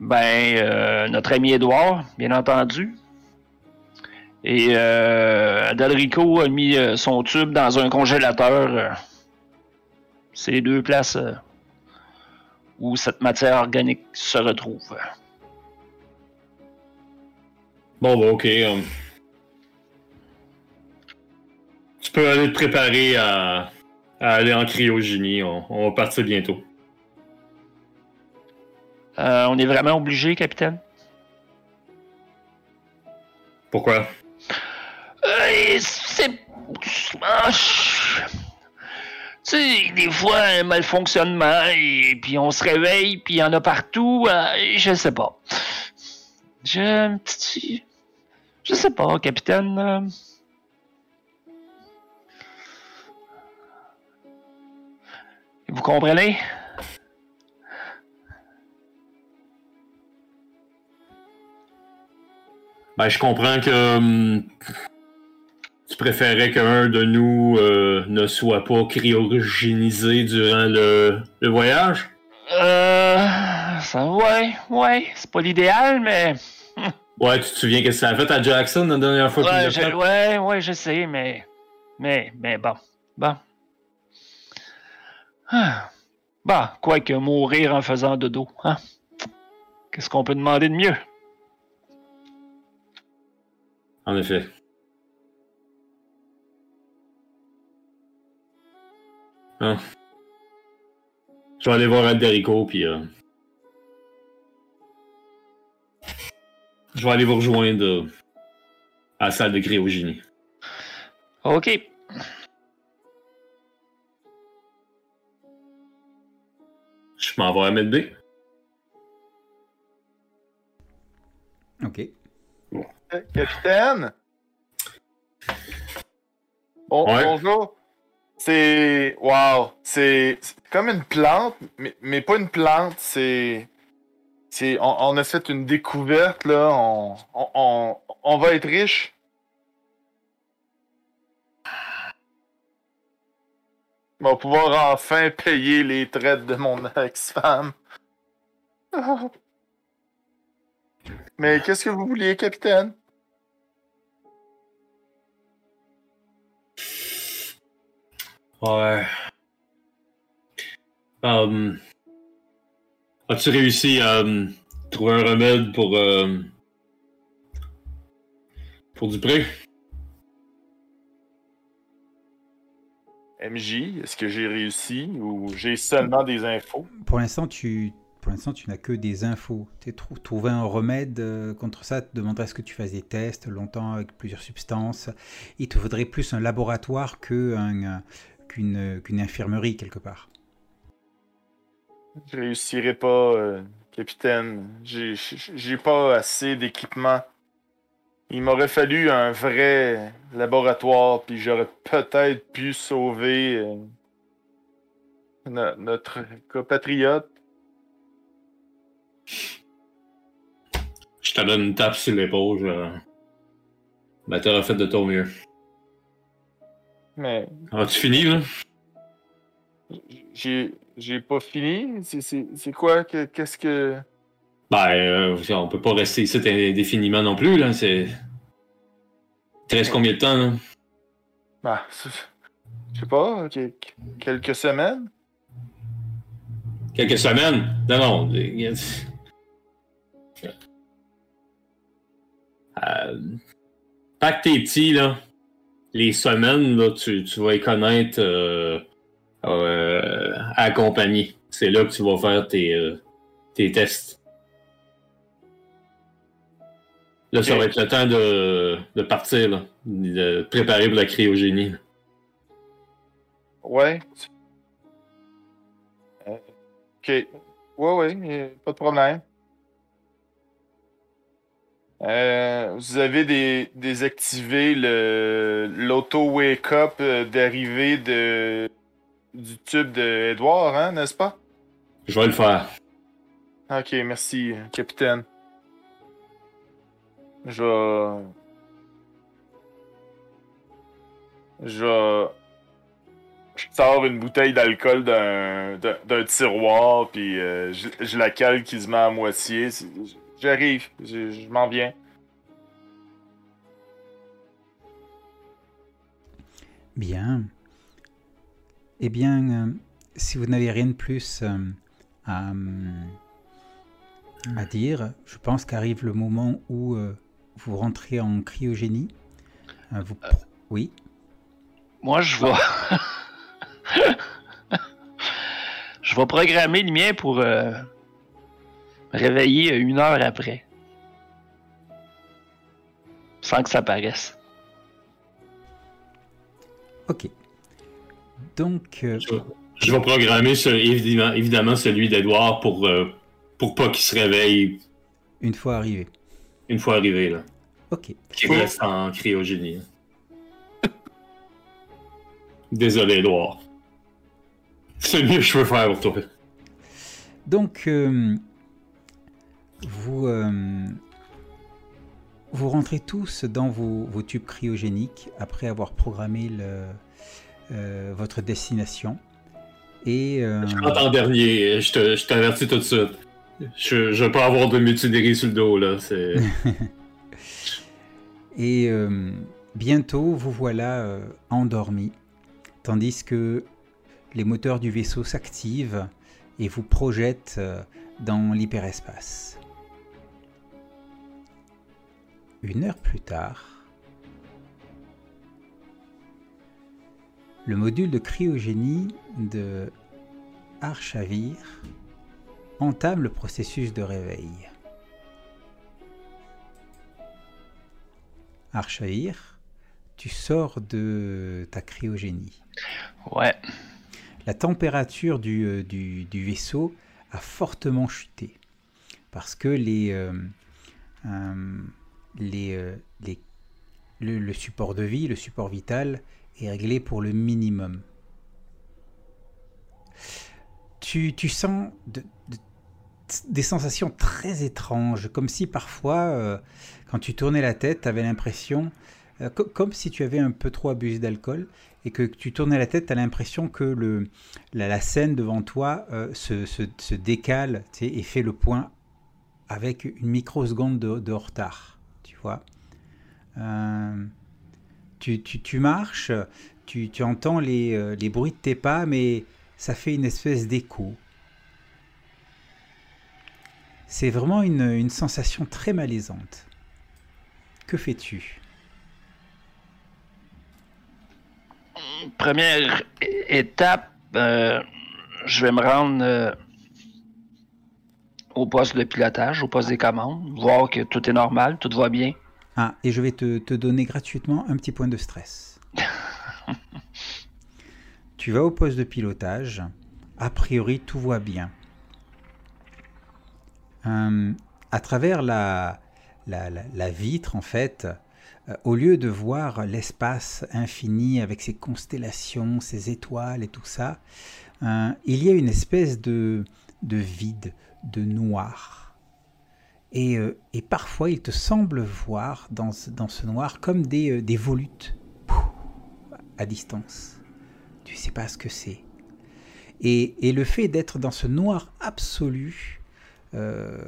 Ben, euh, notre ami Edouard, bien entendu. Et euh, Adalrico a mis euh, son tube dans un congélateur. C'est les deux places euh, où cette matière organique se retrouve. Bon, bah, ok. euh. Tu peux aller te préparer à, à aller en cryogénie. On, on va partir bientôt. Euh, on est vraiment obligé, capitaine? Pourquoi? Euh, c'est. Tu sais, des fois, un malfonctionnement, et puis on se réveille, puis il y en a partout. euh, je sais pas. Je. Je sais pas, capitaine. euh. Vous comprenez? Ben, je comprends que hum, tu préférais qu'un de nous euh, ne soit pas cryogénisé durant le, le voyage? Euh. Ça, ouais, ouais. C'est pas l'idéal, mais. <laughs> Ouais, tu te souviens qu'est-ce que ça a fait à Jackson la dernière fois qu'il Ouais, fait? ouais, ouais, je sais, mais. Mais, mais bon. Bon. Ah. Bon, quoi que mourir en faisant dodo, hein? Qu'est-ce qu'on peut demander de mieux? En effet. Hein. Je vais aller voir Alderico, puis... euh, Je vais aller vous rejoindre euh, à la salle de cryogénie. OK. Je m'en vais à mettre B. Ok. Eh, Capitaine? Bon, Ouais. Bonjour. C'est. Wow. C'est comme une plante, mais, mais pas une plante. C'est. On, on a fait une découverte, là. On, on, on va être riche. On va pouvoir enfin payer les traites de mon ex-femme. <laughs> Mais qu'est-ce que vous vouliez, capitaine? Ouais. Hum, As-tu réussi à hum, trouver un remède pour. euh, pour Dupré? MJ, est-ce que j'ai réussi ou j'ai seulement des infos? Pour l'instant, tu, pour l'instant, tu n'as que des infos. Tu trou- trouver un remède euh, contre ça te demanderait ce que tu fasses des tests longtemps avec plusieurs substances. Il te faudrait plus un laboratoire que un, euh, qu'une, qu'une infirmerie quelque part. Je réussirai pas, euh, capitaine. J'ai, pas assez d'équipement. Il m'aurait fallu un vrai laboratoire, puis j'aurais peut-être pu sauver euh, no- notre compatriote. Je te donne une tape sur l'épaule. Je... Ben, t'auras fait de ton mieux. Mais As-tu fini, là? j'ai, j'ai pas fini. C'est, c'est, c'est quoi? que- Qu'est-ce que? Ben, euh, on peut pas rester ici indéfiniment non plus, là. C'est. Il te reste combien de temps, là? C'est- je sais pas, que- quelques semaines? Quelques semaines? Non, non. Euh, que t'es petit, là, les semaines, là, tu, tu vas les connaître euh, euh, à la compagnie. C'est là que tu vas faire tes, euh, tes tests. Là, ça va être le temps de, de partir, là, de préparer pour la cryogénie. là. Ouais. Euh, ok. Ouais, ouais, y pas de problème. Euh, vous avez des, désactivé le l'auto wake up euh, d'arrivée de du tube de Edouard, hein, n'est-ce pas? Je vais le faire. Ok, merci, capitaine. Je Je Je sors une bouteille d'alcool d'un tiroir, puis euh, je, je la cale qui se met à moitié. J'arrive, je, je m'en viens. Bien. Eh bien, euh, si vous n'avez rien de plus euh, à, euh, à dire, je pense qu'arrive le moment où euh, vous rentrez en cryogénie. Euh, vous... Oui. Moi, je vais. <laughs> je vais programmer le mien pour me réveiller une heure après. Sans que ça paraisse. Ok. Donc, euh, Je vais, je vais programmer ce- évidemment, évidemment celui d'Edouard pour, euh, pour pas qu'il se réveille une fois arrivé. une fois arrivé, là. Ok. Qu'il reste en cryogénie. Désolé, Edouard. C'est le mieux que je peux faire pour toi. Donc, euh, vous, euh, vous rentrez tous dans vos, vos tubes cryogéniques après avoir programmé le, euh, votre destination. Et euh, Je rentre en dernier, je te- je t'avertis tout de suite. Je, je pas avoir de mutinerie sur le dos, là. C'est... <laughs> Et euh, bientôt, vous voilà endormi, tandis que les moteurs du vaisseau s'activent et vous projettent dans l'hyperespace. Une heure plus tard, le module de cryogénie de Archavir entame le processus de réveil. Archavir, tu sors de ta cryogénie. Ouais. La température du, euh, du- du vaisseau a fortement chuté. Parce que les, euh, euh, les, euh, les, le, support de vie, le support vital est réglé pour le minimum. Tu, tu sens des sensations très étranges, comme si parfois, quand tu tournais la tête, tu avais l'impression, comme si tu avais un peu trop abusé d'alcool, et que tu tournais la tête, tu as l'impression que le, la, scène devant toi se, se, décale et fait le point avec une microseconde de, de retard, Euh, tu, marches, tu, entends les, euh, les, bruits de tes pas, mais ça fait une espèce d'écho. C'est vraiment une, une, sensation très malaisante. Que fais-tu? Première étape, euh, je vais me rendre au poste de pilotage, au poste des commandes, voir que tout est normal, tout va bien. Ah, et je vais te, te donner gratuitement un petit point de stress. <laughs> tu vas au poste de pilotage, a priori tout va bien. Euh, à travers la, la, la, vitre, en fait, euh, au lieu de voir l'espace infini avec ses constellations, ses étoiles et tout ça, euh, il y a une espèce de, de vide, de noir. Et, euh, et, parfois, il te semble voir dans, dans ce noir comme des, euh, des volutes à distance. Tu sais pas ce que c'est. Et, et, le fait d'être dans ce noir absolu, euh,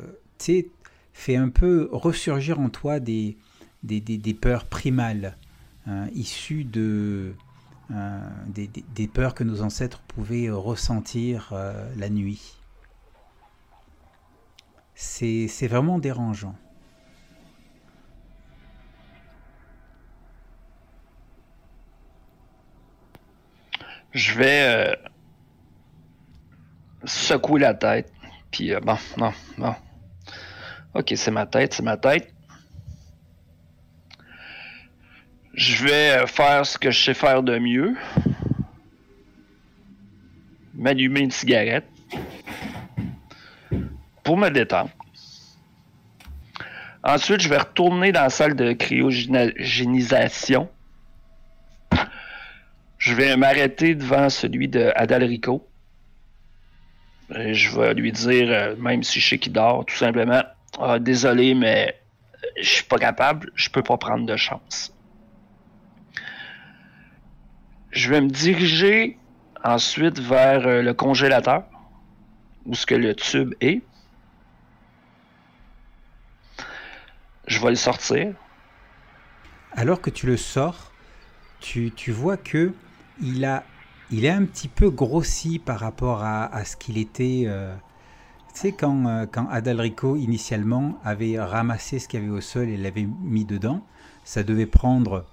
fait un peu ressurgir en toi des, des, des, des peurs primales, hein, issues de, des, des, peurs que nos ancêtres pouvaient ressentir euh, la nuit c'est vraiment dérangeant. Je vais euh, secouer la tête. Puis euh, bon, non, non. Ok, c'est ma tête, c'est ma tête. Je vais euh, faire ce que je sais faire de mieux. M'allumer une cigarette pour me détendre. Ensuite, je vais retourner dans la salle de cryogénisation. Je vais m'arrêter devant celui de Adalrico. Je vais lui dire, euh, même si je sais qu'il dort, tout simplement, ah, désolé, mais je suis pas capable, je peux pas prendre de chance. Je vais me diriger ensuite vers euh, le congélateur, où ce que le tube est. je vais le sortir. Alors que tu le sors, tu, tu vois que il a, il est un petit peu grossi par rapport à, à ce qu'il était. Euh, tu sais, quand, euh, quand Adalrico initialement avait ramassé ce qu'il y avait au sol et l'avait mis dedans, ça devait prendre,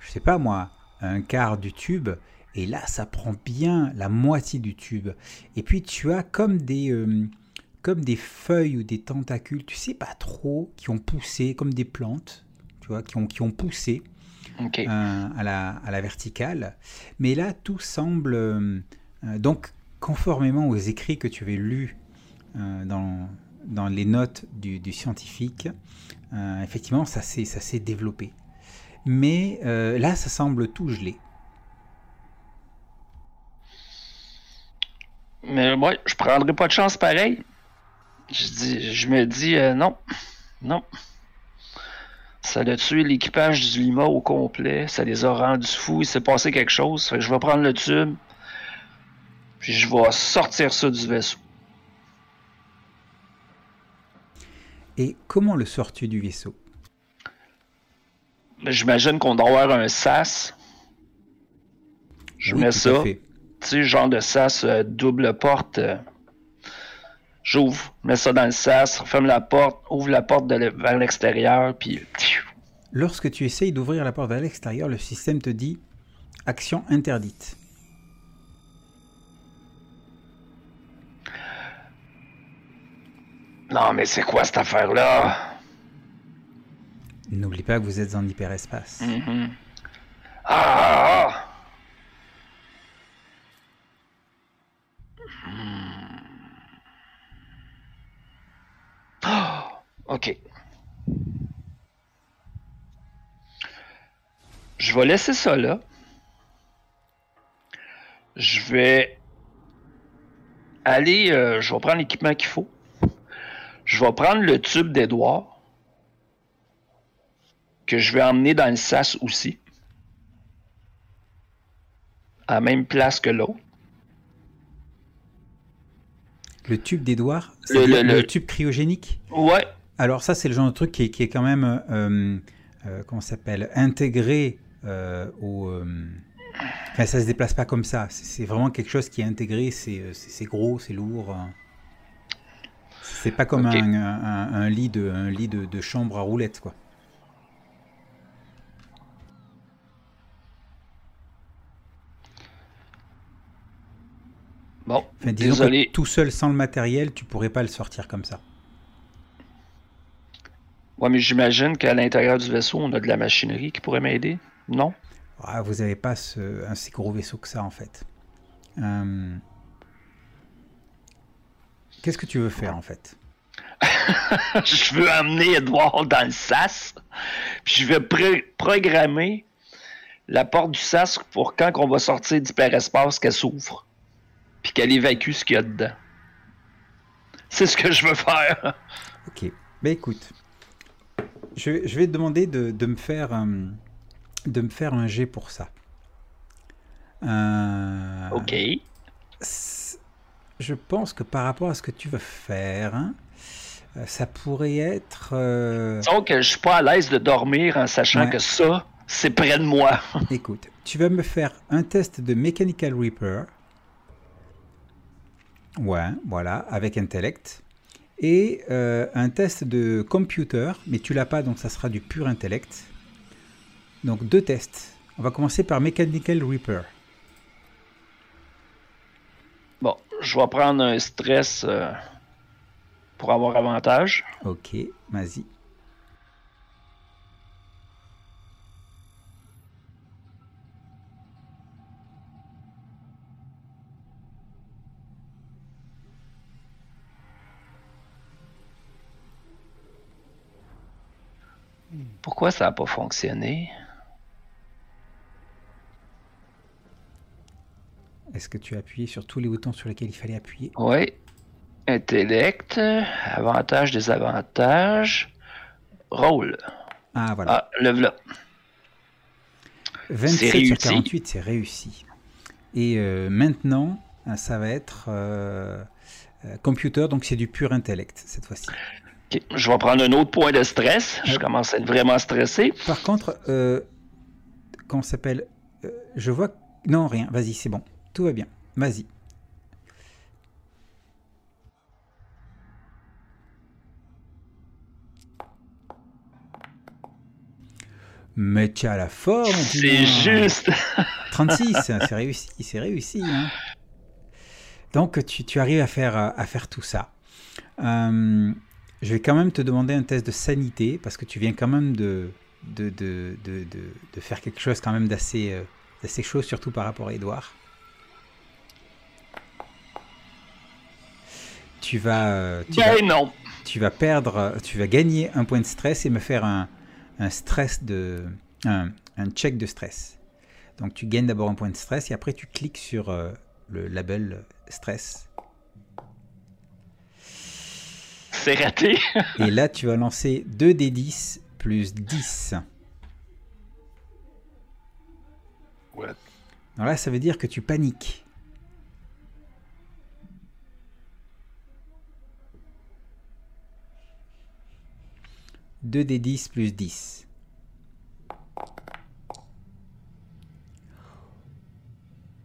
je sais pas moi, un quart du tube. Et là, ça prend bien la moitié du tube. Et puis tu as comme des, euh, comme des feuilles ou des tentacules, tu sais pas trop, qui ont poussé, comme des plantes, tu vois, qui ont, qui ont poussé euh, à, la, à, la, verticale. Mais là, tout semble... Euh, donc, conformément aux écrits que tu avais lus euh, dans, dans les notes du, du scientifique, effectivement, ça s'est développé. Mais là, ça semble tout gelé. Mais moi, je prendrai pas de chance pareil. Je, dis, je me dis euh, non, non. Ça a tué l'équipage du Lima au complet. Ça les a rendus fous. Il s'est passé quelque chose. je vais prendre le tube. Puis je vais sortir ça du vaisseau. Et comment le sors-tu du vaisseau? Ben, j'imagine qu'on doit avoir un SAS. Je mets ça. Tu sais, genre de SAS euh, double porte. Euh, J'ouvre, mets ça dans le sas, ferme la porte, ouvre la porte vers l'extérieur, puis. Lorsque tu essayes d'ouvrir la porte vers l'extérieur, le système te dit action interdite. Non, mais c'est quoi cette affaire-là? N'oublie pas que vous êtes en hyperespace. Mm-hmm. Ah! ah, ah. OK. Je vais laisser ça là. Je vais aller, euh, je vais prendre l'équipement qu'il faut. Je vais prendre le tube d'Edouard que je vais emmener dans le sas aussi. À la même place que l'autre. Le tube d'Edouard? Le, le tube cryogénique? Ouais, alors ça, c'est le genre de truc qui est, qui est quand même, euh, euh, comment ça s'appelle, intégré euh, au... euh, Enfin, ça se déplace pas comme ça. C'est vraiment quelque chose qui est intégré. C'est euh, gros, c'est lourd. euh. C'est pas comme un, un- un lit, de, un lit de, de chambre à roulettes, quoi. Bon. Enfin, disons Désolé. que tout seul, sans le matériel, tu pourrais pas le sortir comme ça. Ouais, mais j'imagine qu'à l'intérieur du vaisseau, on a de la machinerie qui pourrait m'aider. Non? Ah, vous n'avez pas ce- un si gros vaisseau que ça, en fait. Euh, Qu'est-ce que tu veux faire, en fait? <laughs> Je veux amener Edouard dans le sas. Puis je vais programmer la porte du sas pour quand on va sortir d'hyperespace qu'elle s'ouvre. Puis qu'elle évacue ce qu'il y a dedans. C'est ce que je veux faire. Ok. Ben écoute, je, je vais te demander de, de me faire euh, de me faire un jet pour ça. Euh, Ok. Je pense que par rapport à ce que tu veux faire, hein, euh, ça pourrait être. euh, Donc, je suis pas à l'aise de dormir en sachant Ouais. que ça, c'est près de moi. <laughs> Écoute, tu vas me faire un test de Mechanical Reaper. Ouais, voilà, avec intellect. Et euh, un test de computer, mais tu l'as pas, donc ça sera du pur intellect. Donc deux tests. On va commencer par Mechanical Reaper. Bon, je vais prendre un stress euh, pour avoir avantage. Ok, vas-y. Pourquoi ça n'a pas fonctionné? Est-ce que tu as appuyé sur tous les boutons sur lesquels il fallait appuyer? Oui. Intellect, avantage, désavantage, rôle. Ah, voilà. Ah, le voilà. 27 sur réussi. 48, c'est réussi. Et euh, maintenant, euh, ça va être euh, euh, computer, donc c'est du pur intellect cette fois-ci. Je vais prendre un autre point de stress. Je Ouais. commence à être vraiment stressé. Par contre, euh, comment s'appelle Euh, Je vois. Non, rien. Vas-y, c'est bon. Tout va bien. Vas-y. Mais tu as la forme. C'est juste. <laughs> 36, c'est réussi, c'est réussi. hein. Donc tu, tu arrives à faire, euh, à faire tout ça. Euh, je vais quand même te demander un test de sanité parce que tu viens quand même de, de, de, de, faire quelque chose quand même d'assez euh, chaud, surtout par rapport à Edouard. Tu vas, euh, vas, Ben non. tu vas perdre, tu vas gagner un point de stress et me faire un, un stress de, un, un check de stress. Donc tu gagnes d'abord un point de stress et après tu cliques sur euh, le label stress. C'est raté. Et là tu vas lancer 2 d 10 plus 10. What? Alors là ça veut dire que tu paniques. Deux d 10 plus 10.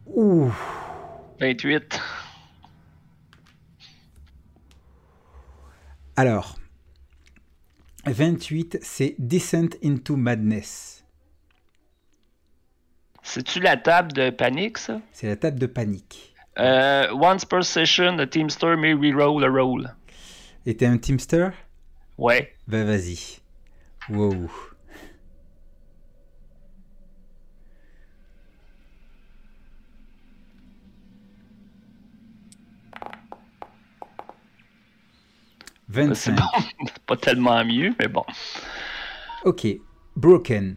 Ouh. 28. Alors, 28, c'est Descent into Madness. C'est-tu la table de panique, ça? C'est la table de panique. Euh, once per session, the teamster may reroll a roll. Et t'es un Teamster? Ouais. Ben vas-y. Wow. 25. bon. C'est <laughs> pas tellement mieux, mais bon. Ok. Broken.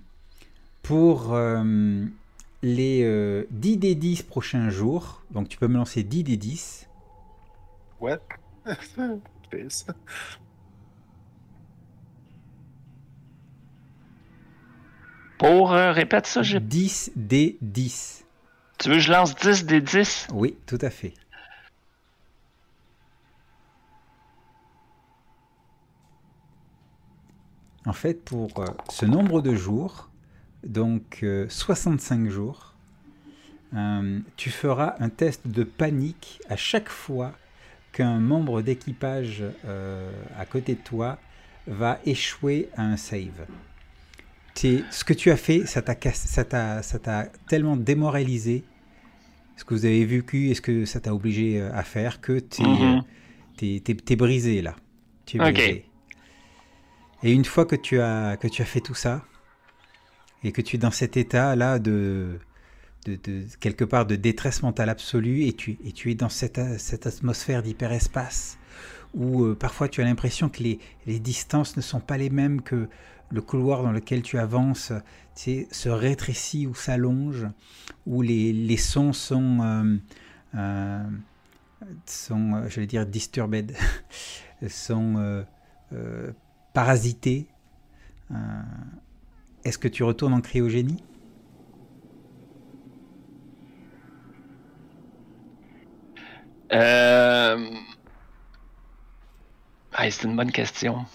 pour euh, les euh, 10 des 10 prochains jours, donc tu peux me lancer 10 des 10. What? <laughs> Pour, euh, répète ça, j'ai- 10 des 10. tu veux que je lance 10 des 10? Oui, tout à fait. En fait, pour euh, ce nombre de jours, donc euh, 65 jours, euh, tu feras un test de panique à chaque fois qu'un membre d'équipage euh, à côté de toi va échouer à un save. Ce que tu as fait, ça t'a tellement démoralisé, ce que vous avez vécu et ce que ça t'a obligé euh, à faire, que tu es, brisé là. Tu es brisé. Et une fois que tu as, que tu as fait tout ça, et que tu es dans cet état là de, quelque part de détresse mentale absolue, et tu, et tu es dans cette, cette atmosphère d'hyperespace, où euh, parfois tu as l'impression que les, les distances ne sont pas les mêmes, que le couloir dans lequel tu avances tu sais, se rétrécit ou s'allonge, où les, les sons sont, euh, euh, sont je vais dire, disturbed, <laughs> sont euh, euh. Euh, Est-ce que tu retournes en cryogénie? Euh... ah, c'est une bonne question.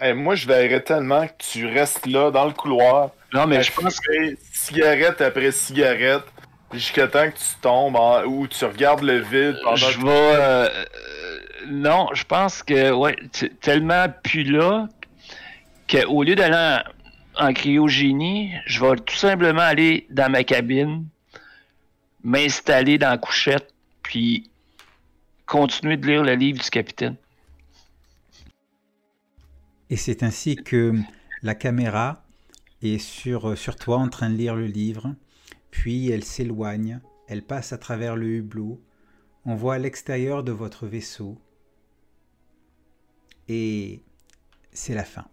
Hey, moi, je verrais tellement que tu restes là, dans le couloir, Non, mais je pense fumer cigarette après cigarette, jusqu'à temps que tu tombes, en- ou tu regardes le vide pendant je que vais. euh, euh, non, je pense que, tellement plus là qu'au lieu d'aller en, en cryogénie, je vais tout simplement aller dans ma cabine, m'installer dans la couchette, puis continuer de lire le livre du capitaine. Et c'est ainsi que la caméra est sur, sur toi en train de lire le livre, puis elle s'éloigne, elle passe à travers le hublot, on voit l'extérieur de votre vaisseau, et c'est la fin.